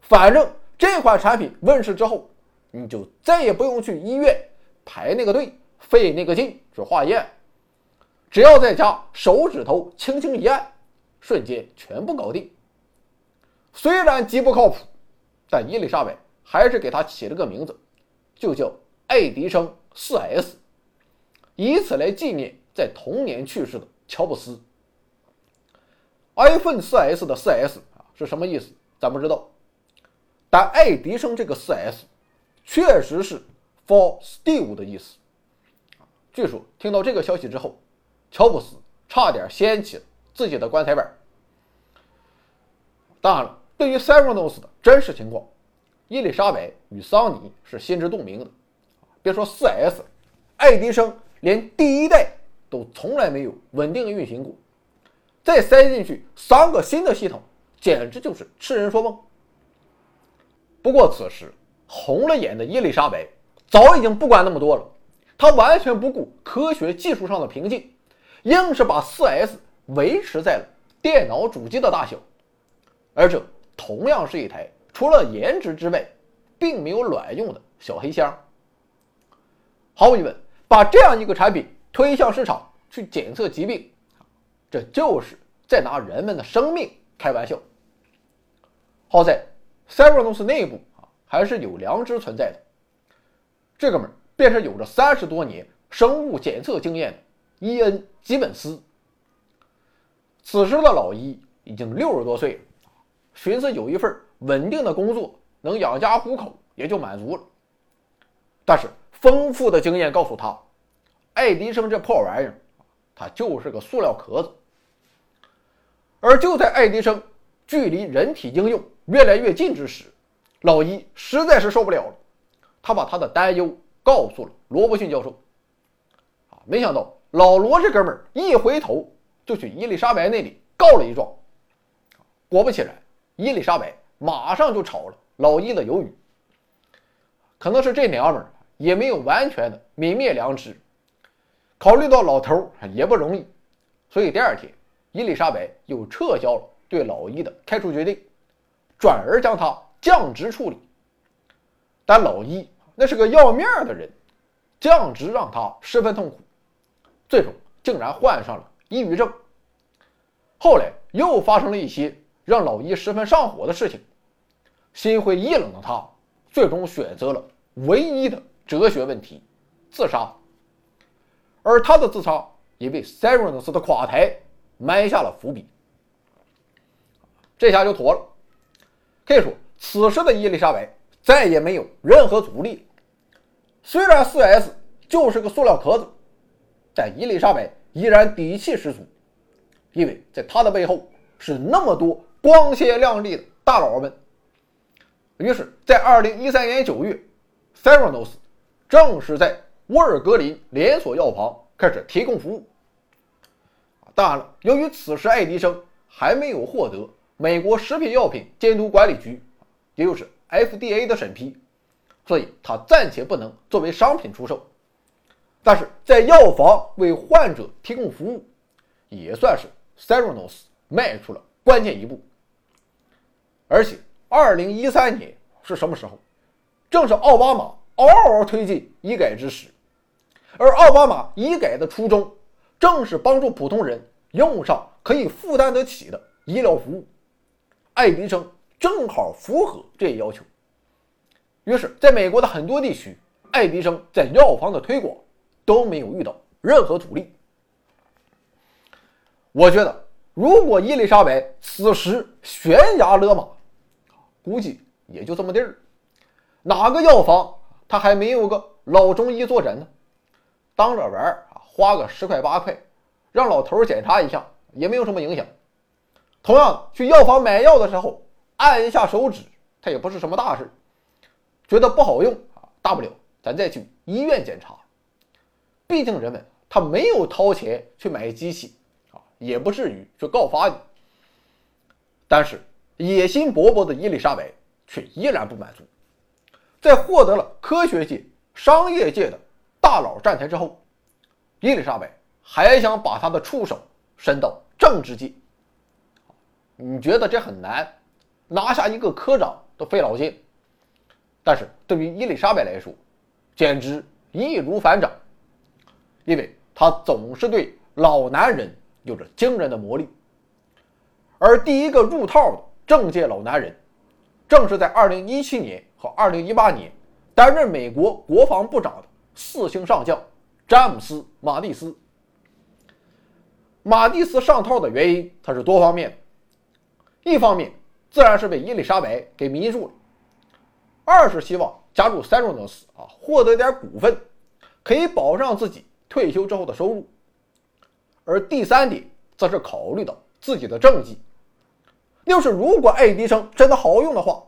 反正这款产品问世之后，你就再也不用去医院排那个队、费那个劲去化验，只要在家手指头轻轻一按。瞬间全部搞定。虽然极不靠谱，但伊丽莎白还是给他起了个名字，就叫爱迪生 4S，以此来纪念在同年去世的乔布斯。iPhone 4S 的 4S 啊是什么意思？咱不知道。但爱迪生这个 4S 确实是 For Steve 的意思。据说听到这个消息之后，乔布斯差点掀起了。自己的棺材板。当然了，对于 s e r e n o s 的真实情况，伊丽莎白与桑尼是心知肚明的。别说 4S，爱迪生连第一代都从来没有稳定运行过，再塞进去三个新的系统，简直就是痴人说梦。不过此时红了眼的伊丽莎白早已经不管那么多了，她完全不顾科学技术上的瓶颈，硬是把 4S。维持在了电脑主机的大小，而这同样是一台除了颜值之外，并没有卵用的小黑箱。毫无疑问，把这样一个产品推向市场去检测疾病，这就是在拿人们的生命开玩笑。好在赛 r 公司内部啊还是有良知存在的，这哥们儿便是有着三十多年生物检测经验的伊恩·吉本斯。此时的老伊已经六十多岁了，寻思有一份稳定的工作，能养家糊口也就满足了。但是丰富的经验告诉他，爱迪生这破玩意儿，它就是个塑料壳子。而就在爱迪生距离人体应用越来越近之时，老伊实在是受不了了，他把他的担忧告诉了罗伯逊教授。啊，没想到老罗这哥们儿一回头。就去伊丽莎白那里告了一状，果不其然，伊丽莎白马上就炒了老伊的鱿鱼。可能是这娘们儿也没有完全的泯灭良知，考虑到老头儿也不容易，所以第二天，伊丽莎白又撤销了对老伊的开除决定，转而将他降职处理。但老伊那是个要面的人，降职让他十分痛苦，最终竟然患上了。抑郁症。后来又发生了一些让老伊十分上火的事情，心灰意冷的他最终选择了唯一的哲学问题——自杀。而他的自杀也为 Serenus 的垮台埋下了伏笔。这下就妥了，可以说此时的伊丽莎白再也没有任何阻力。虽然 4S 就是个塑料壳子，但伊丽莎白。依然底气十足，因为在他的背后是那么多光鲜亮丽的大佬们。于是，在二零一三年九月，Theranos 正式在沃尔格林连锁药房开始提供服务。当然了，由于此时爱迪生还没有获得美国食品药品监督管理局，也就是 FDA 的审批，所以他暂且不能作为商品出售。但是在药房为患者提供服务，也算是 Theranos 迈出了关键一步。而且，二零一三年是什么时候？正是奥巴马嗷嗷推进医改之时，而奥巴马医改的初衷。正是帮助普通人用上可以负担得起的医疗服务，爱迪生正好符合这一要求。于是，在美国的很多地区，爱迪生在药房的推广都没有遇到任何阻力。我觉得，如果伊丽莎白此时悬崖勒马，估计也就这么地儿。哪个药房他还没有个老中医坐诊呢？当着玩儿。花个十块八块，让老头检查一下也没有什么影响。同样，去药房买药的时候，按一下手指，它也不是什么大事。觉得不好用啊，大不了咱再去医院检查。毕竟人们他没有掏钱去买机器啊，也不至于去告发你。但是野心勃勃的伊丽莎白却依然不满足，在获得了科学界、商业界的大佬站台之后。伊丽莎白还想把她的触手伸到政治界，你觉得这很难？拿下一个科长都费老劲。但是对于伊丽莎白来说，简直易如反掌，因为她总是对老男人有着惊人的魔力。而第一个入套的政界老男人，正是在2017年和2018年担任美国国防部长的四星上将。詹姆斯·马蒂斯，马蒂斯上套的原因，他是多方面的。一方面，自然是被伊丽莎白给迷住了；二是希望加入塞诺斯啊，获得点股份，可以保障自己退休之后的收入；而第三点，则是考虑到自己的政绩。要是如果爱迪生真的好用的话，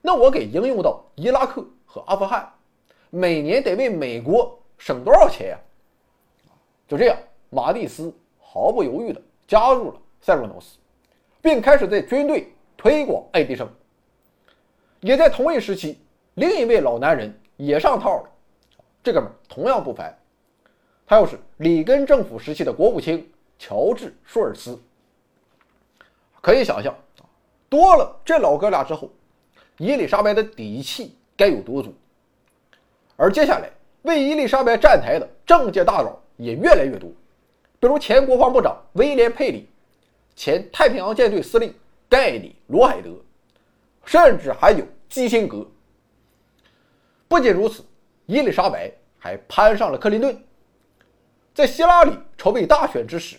那我给应用到伊拉克和阿富汗，每年得为美国。省多少钱呀？就这样，马蒂斯毫不犹豫地加入了塞洛诺斯，并开始在军队推广爱迪生。也在同一时期，另一位老男人也上套了。这哥们同样不凡，他又是里根政府时期的国务卿乔治·舒尔茨。可以想象，多了这老哥俩之后，伊丽莎白的底气该有多足。而接下来。为伊丽莎白站台的政界大佬也越来越多，比如前国防部长威廉·佩里、前太平洋舰队司令盖里·罗海德，甚至还有基辛格。不仅如此，伊丽莎白还攀上了克林顿。在希拉里筹备大选之时，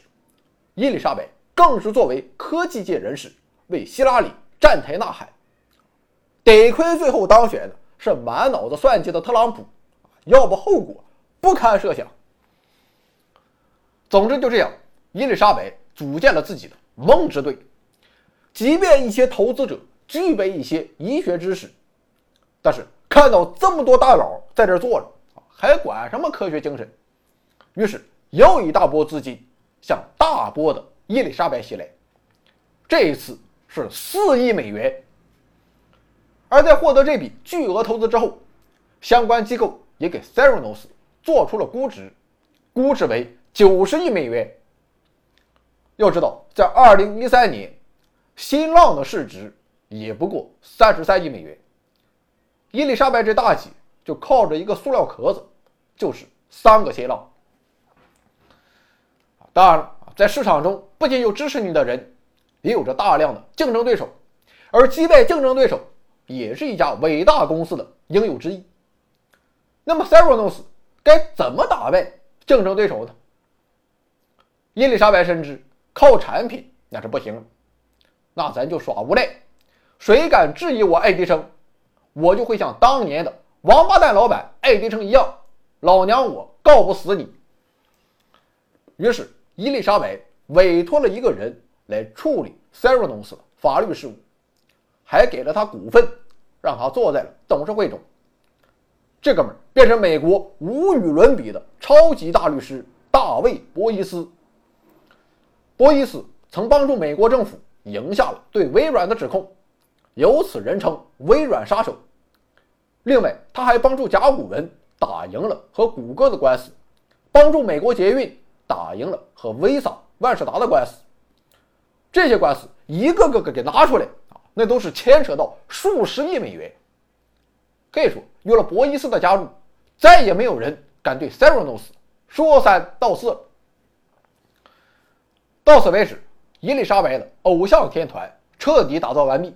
伊丽莎白更是作为科技界人士为希拉里站台呐喊。得亏最后当选的是满脑子算计的特朗普。要不后果不堪设想。总之就这样，伊丽莎白组建了自己的梦之队。即便一些投资者具备一些医学知识，但是看到这么多大佬在这坐着，还管什么科学精神？于是又一大波资金向大波的伊丽莎白袭来。这一次是四亿美元。而在获得这笔巨额投资之后，相关机构。也给 Theranos 做出了估值，估值为九十亿美元。要知道，在二零一三年，新浪的市值也不过三十三亿美元。伊丽莎白这大姐就靠着一个塑料壳子，就是三个新浪。当然了，在市场中不仅有支持你的人，也有着大量的竞争对手，而击败竞争对手也是一家伟大公司的应有之义。那么 s e r o n o s 该怎么打败竞争对手呢？伊丽莎白深知靠产品那是不行，那咱就耍无赖。谁敢质疑我爱迪生，我就会像当年的王八蛋老板爱迪生一样，老娘我告不死你。于是伊丽莎白委托了一个人来处理 s e r o n o s 的法律事务，还给了他股份，让他坐在了董事会中。这哥们儿变成美国无与伦比的超级大律师大卫·博伊斯。博伊斯曾帮助美国政府赢下了对微软的指控，由此人称“微软杀手”。另外，他还帮助甲骨文打赢了和谷歌的官司，帮助美国捷运打赢了和 Visa、万事达的官司。这些官司一个个个给拿出来啊，那都是牵扯到数十亿美元。可以说，有了博伊斯的加入，再也没有人敢对 Theranos 说三道四了。到此为止，伊丽莎白的偶像天团彻底打造完毕，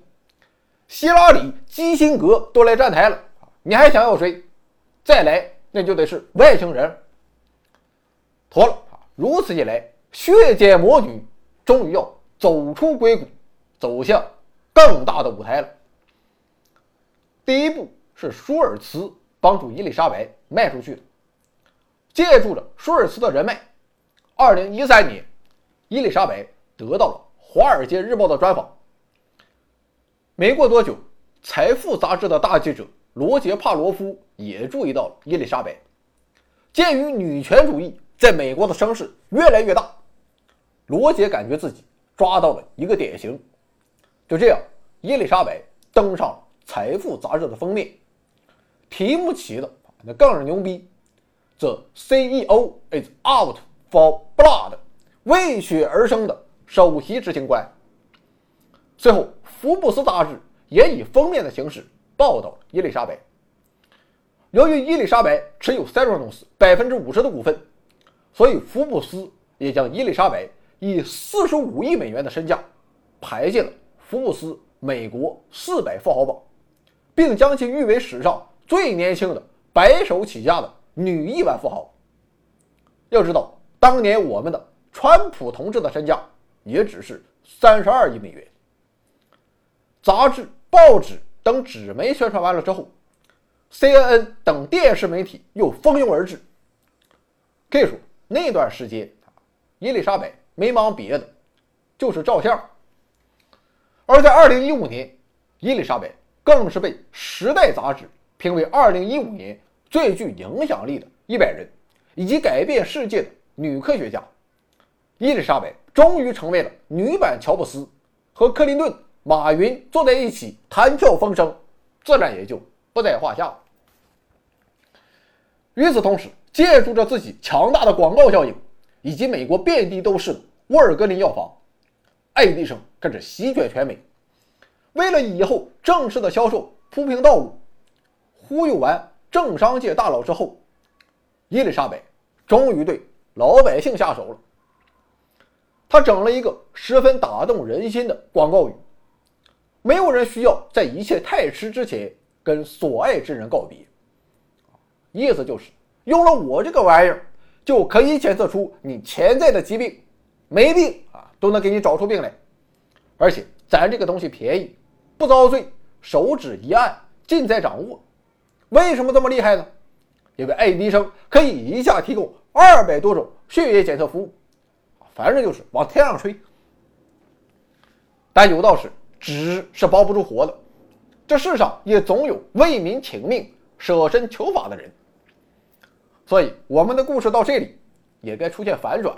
希拉里、基辛格都来站台了，你还想要谁？再来那就得是外星人。妥了！如此一来，血溅魔女终于要。走出硅谷，走向更大的舞台了。第一步是舒尔茨帮助伊丽莎白卖出去的，借助着舒尔茨的人脉，二零一三年，伊丽莎白得到了《华尔街日报》的专访。没过多久，《财富》杂志的大记者罗杰·帕罗夫也注意到了伊丽莎白。鉴于女权主义在美国的声势越来越大，罗杰感觉自己。抓到了一个典型，就这样，伊丽莎白登上了《财富》杂志的封面，题目起的那更是牛逼，The CEO is out for blood，为血而生的首席执行官。随后，《福布斯》杂志也以封面的形式报道了伊丽莎白。由于伊丽莎白持有 Theranos 百分之五十的股份，所以《福布斯》也将伊丽莎白。以四十五亿美元的身价，排进了福布斯美国四百富豪榜，并将其誉为史上最年轻的白手起家的女亿万富豪。要知道，当年我们的川普同志的身价也只是三十二亿美元。杂志、报纸等纸媒宣传完了之后，CNN 等电视媒体又蜂拥而至。可以说，那段时间，伊丽莎白。没忙别的，就是照相。而在二零一五年，伊丽莎白更是被《时代》杂志评为二零一五年最具影响力的一百人，以及改变世界的女科学家。伊丽莎白终于成为了女版乔布斯，和克林顿、马云坐在一起谈笑风生，自然也就不在话下。与此同时，借助着自己强大的广告效应。以及美国遍地都是的沃尔格林药房，爱迪生更是席卷全美。为了以后正式的销售铺平道路，忽悠完政商界大佬之后，伊丽莎白终于对老百姓下手了。他整了一个十分打动人心的广告语：“没有人需要在一切太迟之前跟所爱之人告别。”意思就是用了我这个玩意儿。就可以检测出你潜在的疾病，没病啊都能给你找出病来，而且咱这个东西便宜，不遭罪，手指一按尽在掌握。为什么这么厉害呢？因为爱迪生可以一下提供二百多种血液检测服务，反正就是往天上吹。但有道是纸是包不住火的，这世上也总有为民请命、舍身求法的人。所以，我们的故事到这里也该出现反转。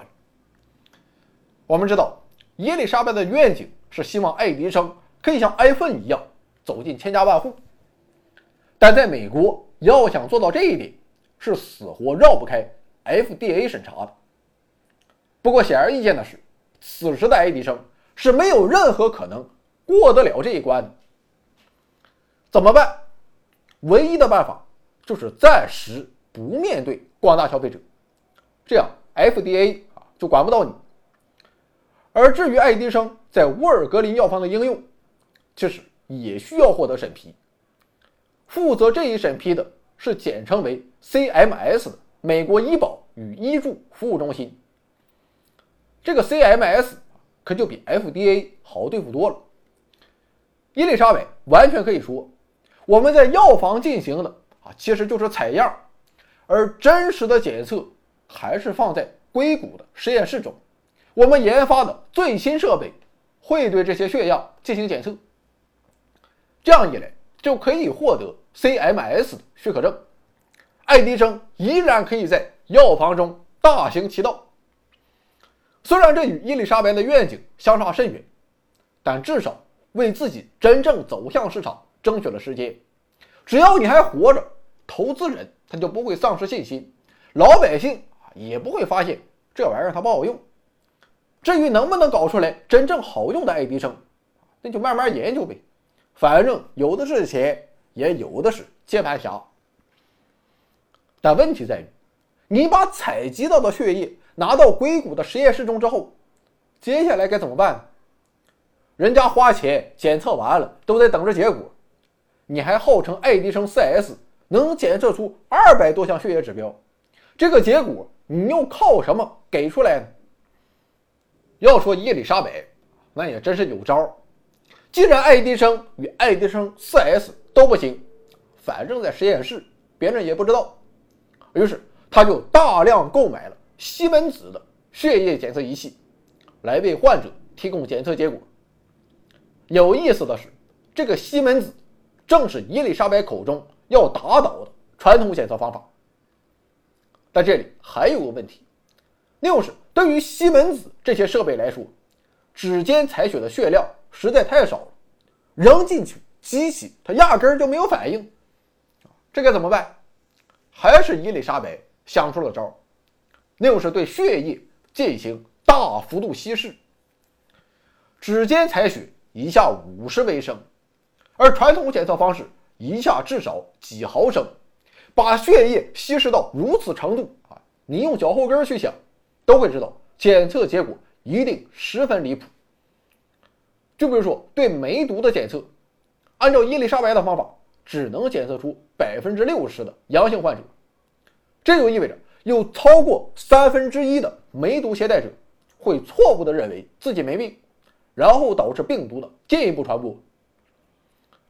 我们知道，伊丽莎白的愿景是希望爱迪生可以像 iPhone 一样走进千家万户，但在美国要想做到这一点，是死活绕不开 FDA 审查的。不过，显而易见的是，此时的爱迪生是没有任何可能过得了这一关的。怎么办？唯一的办法就是暂时。不面对广大消费者，这样 FDA 啊就管不到你。而至于爱迪生在沃尔格林药房的应用，其实也需要获得审批。负责这一审批的是简称为 CMS 的美国医保与医助服务中心。这个 CMS 可就比 FDA 好对付多了。伊丽莎白完全可以说，我们在药房进行的啊其实就是采样。而真实的检测还是放在硅谷的实验室中，我们研发的最新设备会对这些血样进行检测。这样一来就可以获得 CMS 的许可证，爱迪生依然可以在药房中大行其道。虽然这与伊丽莎白的愿景相差甚远，但至少为自己真正走向市场争取了时间。只要你还活着，投资人他就不会丧失信心，老百姓也不会发现这玩意儿它不好用。至于能不能搞出来真正好用的爱迪生，那就慢慢研究呗。反正有的是钱，也有的是接盘侠。但问题在于，你把采集到的血液拿到硅谷的实验室中之后，接下来该怎么办？人家花钱检测完了，都在等着结果，你还号称爱迪生 4S 能检测出二百多项血液指标，这个结果你又靠什么给出来呢？要说伊丽莎白，那也真是有招。既然爱迪生与爱迪生 4S 都不行，反正在实验室，别人也不知道。于是他就大量购买了西门子的血液检测仪器，来为患者提供检测结果。有意思的是，这个西门子正是伊丽莎白口中要打倒的传统检测方法。但这里还有个问题，那就是。对于西门子这些设备来说，指尖采血的血量实在太少了，扔进去机器它压根儿就没有反应，这该怎么办？还是伊丽莎白想出了招，那就是对血液进行大幅度稀释。指尖采血一下五十微升，而传统检测方式一下至少几毫升，把血液稀释到如此程度啊！你用脚后跟去想。都会知道检测结果一定十分离谱。就比如说对梅毒的检测，按照伊丽莎白的方法，只能检测出百分之六十的阳性患者，这就意味着有超过三分之一的梅毒携带者会错误地认为自己没病，然后导致病毒的进一步传播。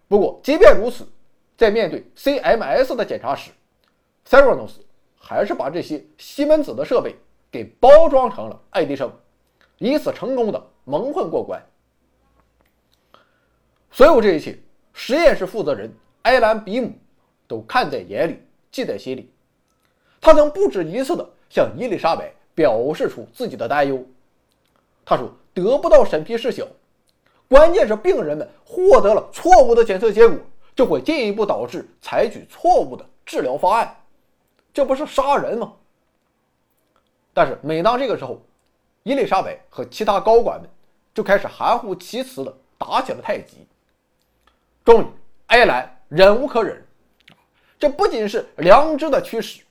不过，即便如此，在面对 CMS 的检查时 c e r o n o s 还是把这些西门子的设备。给包装成了爱迪生，以此成功的蒙混过关。所有这一切，实验室负责人埃兰比姆都看在眼里，记在心里。他曾不止一次的向伊丽莎白表示出自己的担忧。他说：“得不到审批事小，关键是病人们获得了错误的检测结果，就会进一步导致采取错误的治疗方案，这不是杀人吗？”但是每当这个时候，伊丽莎白和其他高管们就开始含糊其辞的打起了太极。终于，埃兰忍无可忍，这不仅是良知的驱使，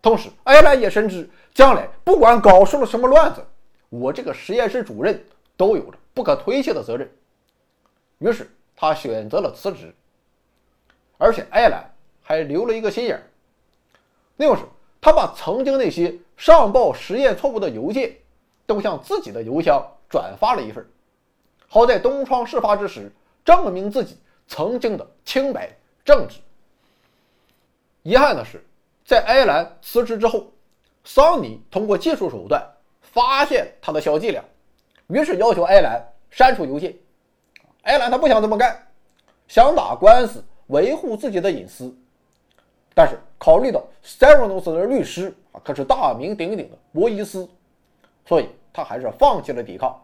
同时埃兰也深知将来不管搞出了什么乱子，我这个实验室主任都有着不可推卸的责任。于是他选择了辞职，而且艾兰还留了一个心眼儿，那就是他把曾经那些。上报实验错误的邮件，都向自己的邮箱转发了一份，好在东窗事发之时证明自己曾经的清白正直。遗憾的是，在埃兰辞职之后，桑尼通过技术手段发现他的小伎俩，于是要求埃兰删除邮件。埃兰他不想这么干，想打官司维护自己的隐私，但是考虑到 s e r o n o s 的律师啊。可是大名鼎鼎的博伊斯，所以他还是放弃了抵抗。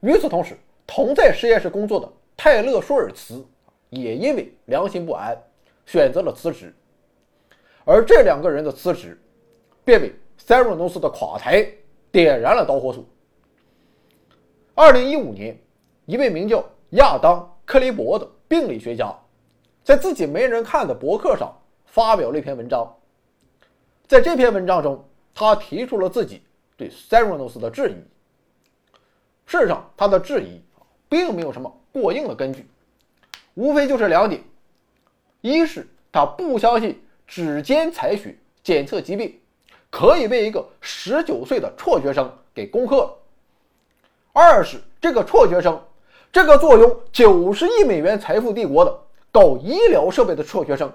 与此同时，同在实验室工作的泰勒·舒尔茨也因为良心不安，选择了辞职。而这两个人的辞职，便为塞若诺斯的垮台点燃了导火索。二零一五年，一位名叫亚当·克雷伯的病理学家，在自己没人看的博客上发表了一篇文章。在这篇文章中，他提出了自己对 s e r o n o s 的质疑。事实上，他的质疑并没有什么过硬的根据，无非就是两点：一是他不相信指尖采血检测疾病可以被一个十九岁的辍学生给攻克；二是这个辍学生，这个坐拥九十亿美元财富帝国的搞医疗设备的辍学生，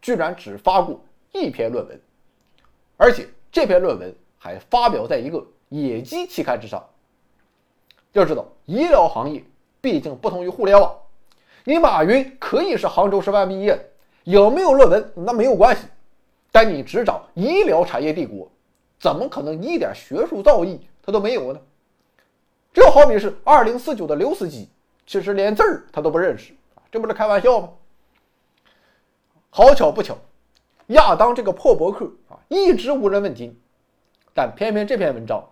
居然只发过一篇论文。而且这篇论文还发表在一个野鸡期刊之上。要知道，医疗行业毕竟不同于互联网，你马云可以是杭州师范毕业的，有没有论文那没有关系，但你执掌医疗产业帝国，怎么可能一点学术造诣他都没有呢？就好比是二零四九的刘司机，其实连字儿他都不认识这不是开玩笑吗？好巧不巧，亚当这个破博客啊，一直无人问津，但偏偏这篇文章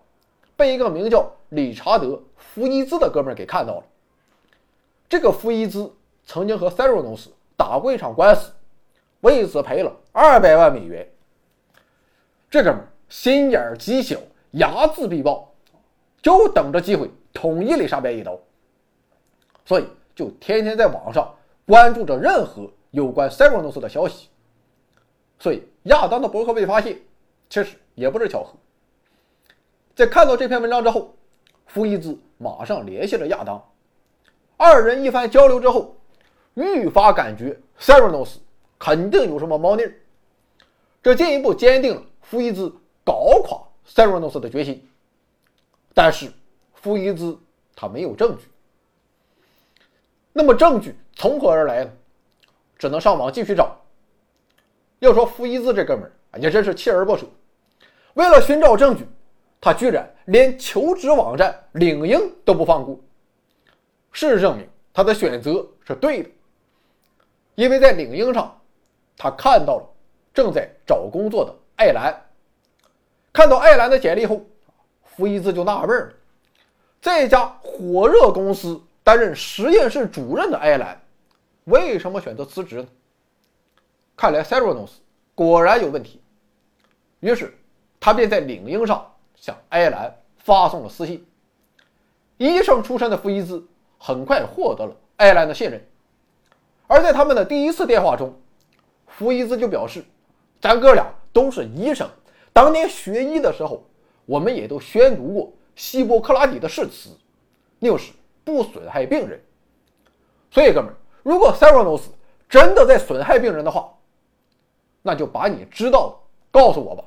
被一个名叫理查德·福伊兹的哥们儿给看到了。这个福伊兹曾经和 c e r o n o s 打过一场官司，为此赔了二百万美元。这哥们心眼极小，睚眦必报，就等着机会捅伊丽莎白一刀，所以就天天在网上关注着任何。有关 s e r o n o s 的消息，所以亚当的博客被发现，其实也不是巧合。在看到这篇文章之后，福伊兹马上联系了亚当，二人一番交流之后，愈发感觉 s e r o n o s 肯定有什么猫腻儿，这进一步坚定了福伊兹搞垮 s e r o n o s 的决心。但是福伊兹他没有证据，那么证据从何而来呢？只能上网继续找。要说福伊兹这哥们儿也真是锲而不舍，为了寻找证据，他居然连求职网站领英都不放过。事实证明，他的选择是对的，因为在领英上，他看到了正在找工作的艾兰。看到艾兰的简历后，福伊兹就纳闷了：在一家火热公司担任实验室主任的艾兰。为什么选择辞职呢？看来 s e r o n o s 果然有问题。于是，他便在领英上向艾兰发送了私信。医生出身的福伊兹很快获得了埃兰的信任。而在他们的第一次电话中，福伊兹就表示：“咱哥俩都是医生，当年学医的时候，我们也都宣读过希波克拉底的誓词，就是不损害病人。所以，哥们儿。”如果塞罗诺斯真的在损害病人的话，那就把你知道的告诉我吧，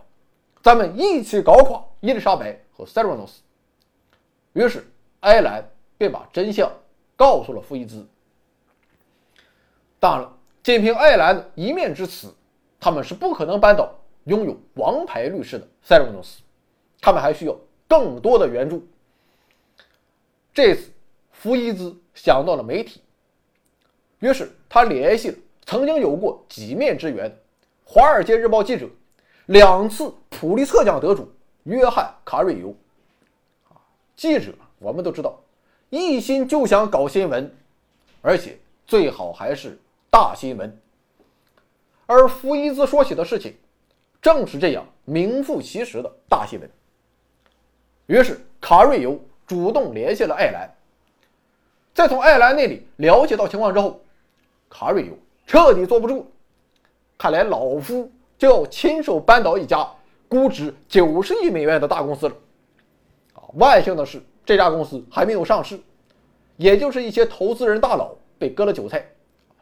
咱们一起搞垮伊丽莎白和塞罗诺斯于是埃兰便把真相告诉了福伊兹。当然了，仅凭艾兰的一面之词，他们是不可能扳倒拥有王牌律师的 s e r o n o s 他们还需要更多的援助。这次，福伊兹想到了媒体。于是他联系了曾经有过几面之缘的《华尔街日报》记者，两次普利策奖得主约翰·卡瑞尤。记者我们都知道，一心就想搞新闻，而且最好还是大新闻。而福伊兹说起的事情，正是这样名副其实的大新闻。于是卡瑞尤主动联系了艾兰，在从艾兰那里了解到情况之后。卡瑞尤彻底坐不住了，看来老夫就要亲手扳倒一家估值九十亿美元的大公司了。啊，万幸的是，这家公司还没有上市，也就是一些投资人大佬被割了韭菜。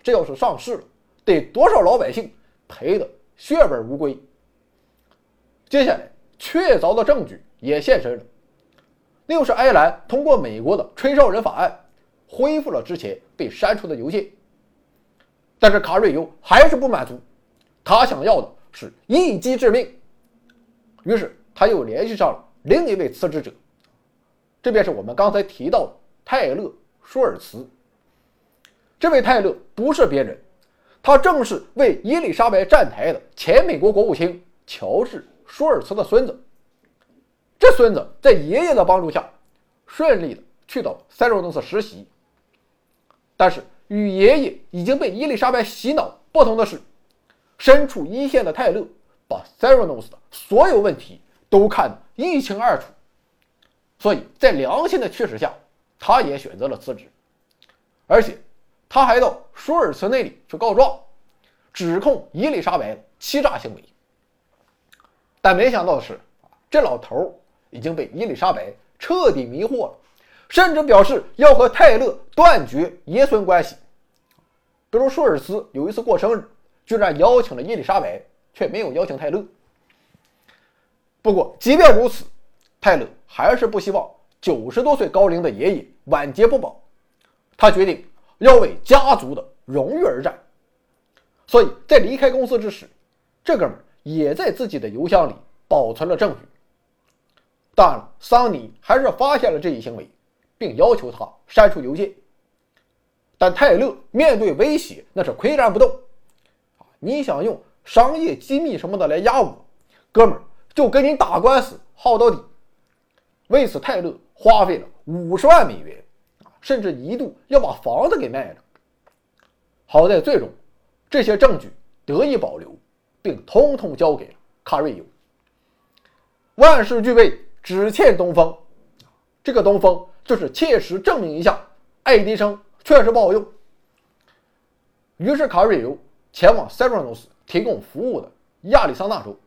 这要是上市了，得多少老百姓赔的血本无归。接下来，确凿的证据也现身了，那就是埃兰通过美国的吹哨人法案，恢复了之前被删除的邮件。但是卡瑞尤还是不满足，他想要的是一击致命。于是他又联系上了另一位辞职者，这便是我们刚才提到的泰勒·舒尔茨。这位泰勒不是别人，他正是为伊丽莎白站台的前美国国务卿乔治·舒尔茨的孙子。这孙子在爷爷的帮助下，顺利的去到塞罗诺斯实习，但是。与爷爷已经被伊丽莎白洗脑不同的是，身处一线的泰勒把 s e r o n o s 的所有问题都看得一清二楚，所以在良心的驱使下，他也选择了辞职，而且他还到舒尔茨那里去告状，指控伊丽莎白欺诈行为。但没想到的是，这老头已经被伊丽莎白彻底迷惑了，甚至表示要和泰勒断绝爷孙关系。比如舒尔茨有一次过生日，居然邀请了伊丽莎白，却没有邀请泰勒。不过，即便如此，泰勒还是不希望九十多岁高龄的爷爷晚节不保。他决定要为家族的荣誉而战。所以在离开公司之时，这哥们也在自己的邮箱里保存了证据。当然了，桑尼还是发现了这一行为，并要求他删除邮件。但泰勒面对威胁，那是岿然不动。你想用商业机密什么的来压我，哥们儿就跟你打官司耗到底。为此，泰勒花费了五十万美元，甚至一度要把房子给卖了。好在最终，这些证据得以保留，并通通交给了卡瑞尤。万事俱备。只欠东风，这个东风就是切实证明一下爱迪生确实不好用。于是卡瑞尤前往塞浦路斯提供服务的亚利桑那州，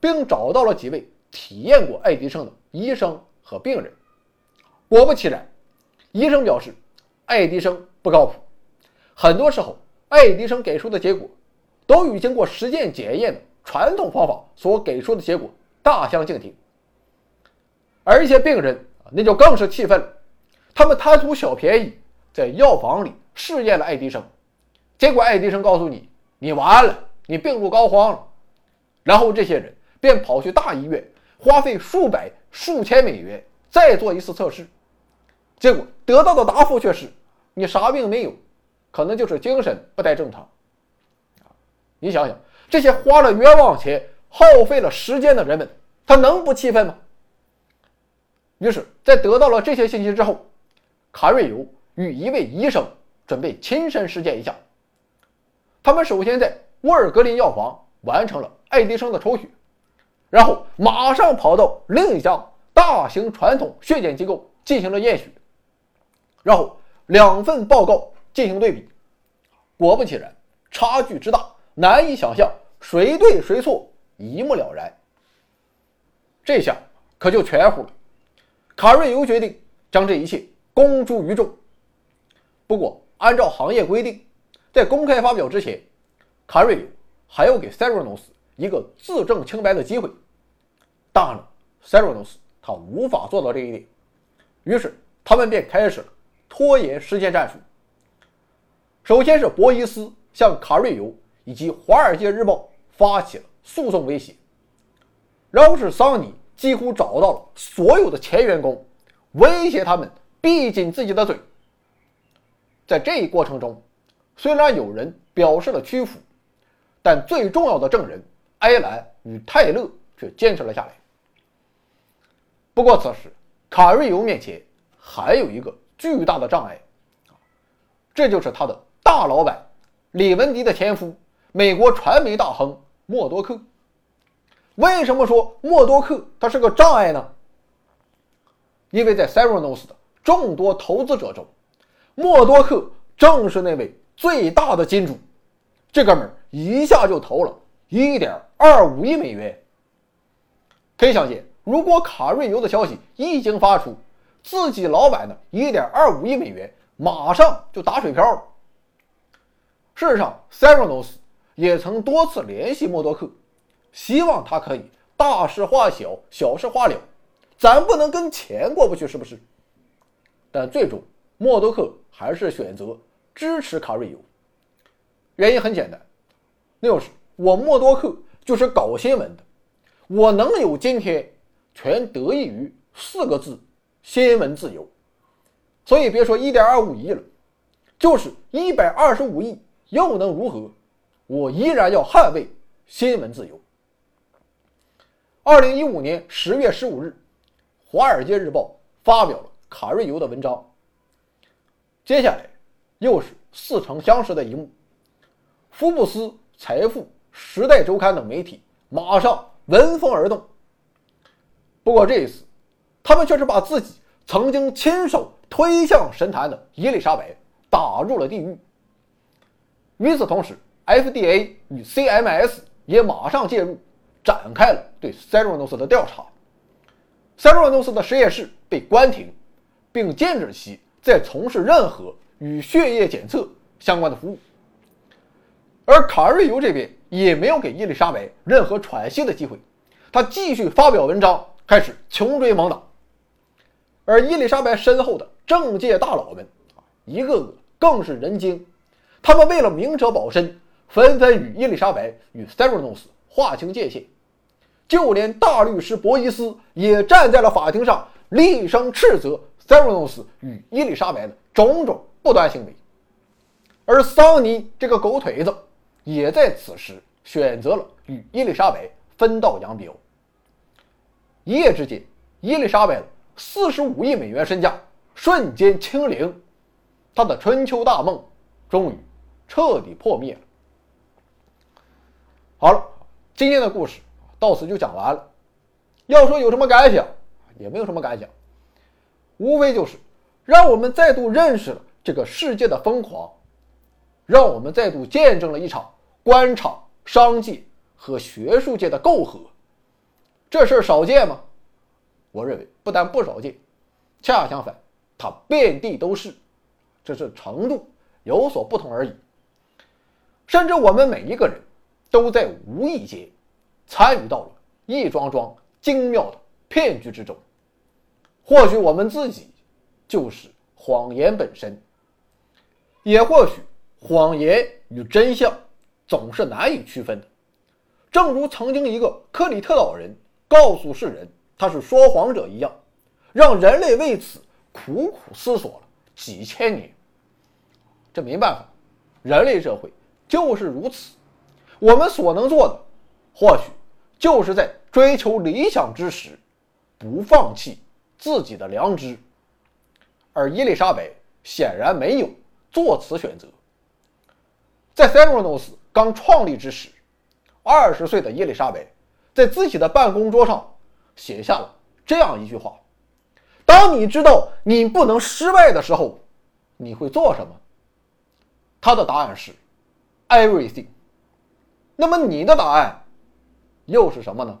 并找到了几位体验过爱迪生的医生和病人。果不其然，医生表示爱迪生不靠谱，很多时候爱迪生给出的结果都与经过实践检验的传统方法所给出的结果大相径庭。而一些病人那就更是气愤了，他们贪图小便宜，在药房里试验了爱迪生，结果爱迪生告诉你，你完了，你病入膏肓了。然后这些人便跑去大医院，花费数百、数千美元再做一次测试，结果得到的答复却是，你啥病没有，可能就是精神不太正常。你想想，这些花了冤枉钱、耗费了时间的人们，他能不气愤吗？于是，在得到了这些信息之后，卡瑞尤与一位医生准备亲身实践一下。他们首先在沃尔格林药房完成了爱迪生的抽血，然后马上跑到另一家大型传统血检机构进行了验血，然后两份报告进行对比，果不其然，差距之大，难以想象，谁对谁错一目了然。这下可就全乎了。卡瑞尤决定将这一切公诸于众。不过，按照行业规定，在公开发表之前，卡瑞尤还要给塞罗诺斯一个自证清白的机会。当然了，塞罗诺斯他无法做到这一点，于是他们便开始了拖延时间战术。首先是博伊斯向卡瑞尤以及《华尔街日报》发起了诉讼威胁，然后是桑尼。几乎找到了所有的前员工，威胁他们闭紧自己的嘴。在这一过程中，虽然有人表示了屈服，但最重要的证人埃兰与泰勒却坚持了下来。不过，此时卡瑞尤面前还有一个巨大的障碍，这就是他的大老板李文迪的前夫，美国传媒大亨默多克。为什么说默多克他是个障碍呢？因为在 Serenos 的众多投资者中，默多克正是那位最大的金主。这哥们儿一下就投了一点1.25亿美元。可以想见，如果卡瑞尤的消息一经发出，自己老板的1.25亿美元马上就打水漂了。事实上，Serenos 也曾多次联系默多克。希望他可以大事化小，小事化了，咱不能跟钱过不去，是不是？但最终，默多克还是选择支持卡瑞尤。原因很简单，那就是我默多克就是搞新闻的，我能有今天，全得益于四个字：新闻自由。所以别说一点二五亿了，就是一百二十五亿又能如何？我依然要捍卫新闻自由。二零一五年十月十五日，《华尔街日报》发表了卡瑞尤的文章。接下来，又是似曾相识的一幕：福布斯、财富、时代周刊等媒体马上闻风而动。不过这一次，他们却是把自己曾经亲手推向神坛的伊丽莎白打入了地狱。与此同时，FDA 与 CMS 也马上介入。展开了对塞罗诺斯的调查，塞罗诺斯的实验室被关停，并禁止其再从事任何与血液检测相关的服务。而卡瑞尤这边也没有给伊丽莎白任何喘息的机会，他继续发表文章，开始穷追猛打。而伊丽莎白身后的政界大佬们，一个个更是人精，他们为了明哲保身，纷纷与伊丽莎白与塞维诺斯划清界限，就连大律师博伊斯也站在了法庭上，厉声斥责塞维诺斯与伊丽莎白的种种不端行为。而桑尼这个狗腿子，也在此时选择了与伊丽莎白分道扬镳。一夜之间，伊丽莎白的四十五亿美元身价瞬间清零。他的春秋大梦终于彻底破灭了。好了，今天的故事到此就讲完了。要说有什么感想，也没有什么感想，无非就是让我们再度认识了这个世界的疯狂，让我们再度见证了一场官场、商界和学术界的媾和。这事儿少见吗？我认为不但不少见，恰恰相反，它遍地都是。只是程度有所不同而已。甚至我们每一个人都在无意间参与到了一桩桩精妙的骗局之中。或许我们自己就是谎言本身，也或许谎言与真相总是难以区分的。正如曾经一个克里特岛人告诉世人他是说谎者一样，让人类为此苦苦思索了几千年。这没办法，人类社会就是如此。我们所能做的，或许就是在追求理想之时，不放弃自己的良知。而伊丽莎白显然没有做此选择。在塞罗诺斯刚创立之时，二十岁的伊丽莎白在自己的办公桌上写下了这样一句话：“当你知道你不能失败的时候，你会做什么？”他的答案是 everything。那么你的答案又是什么呢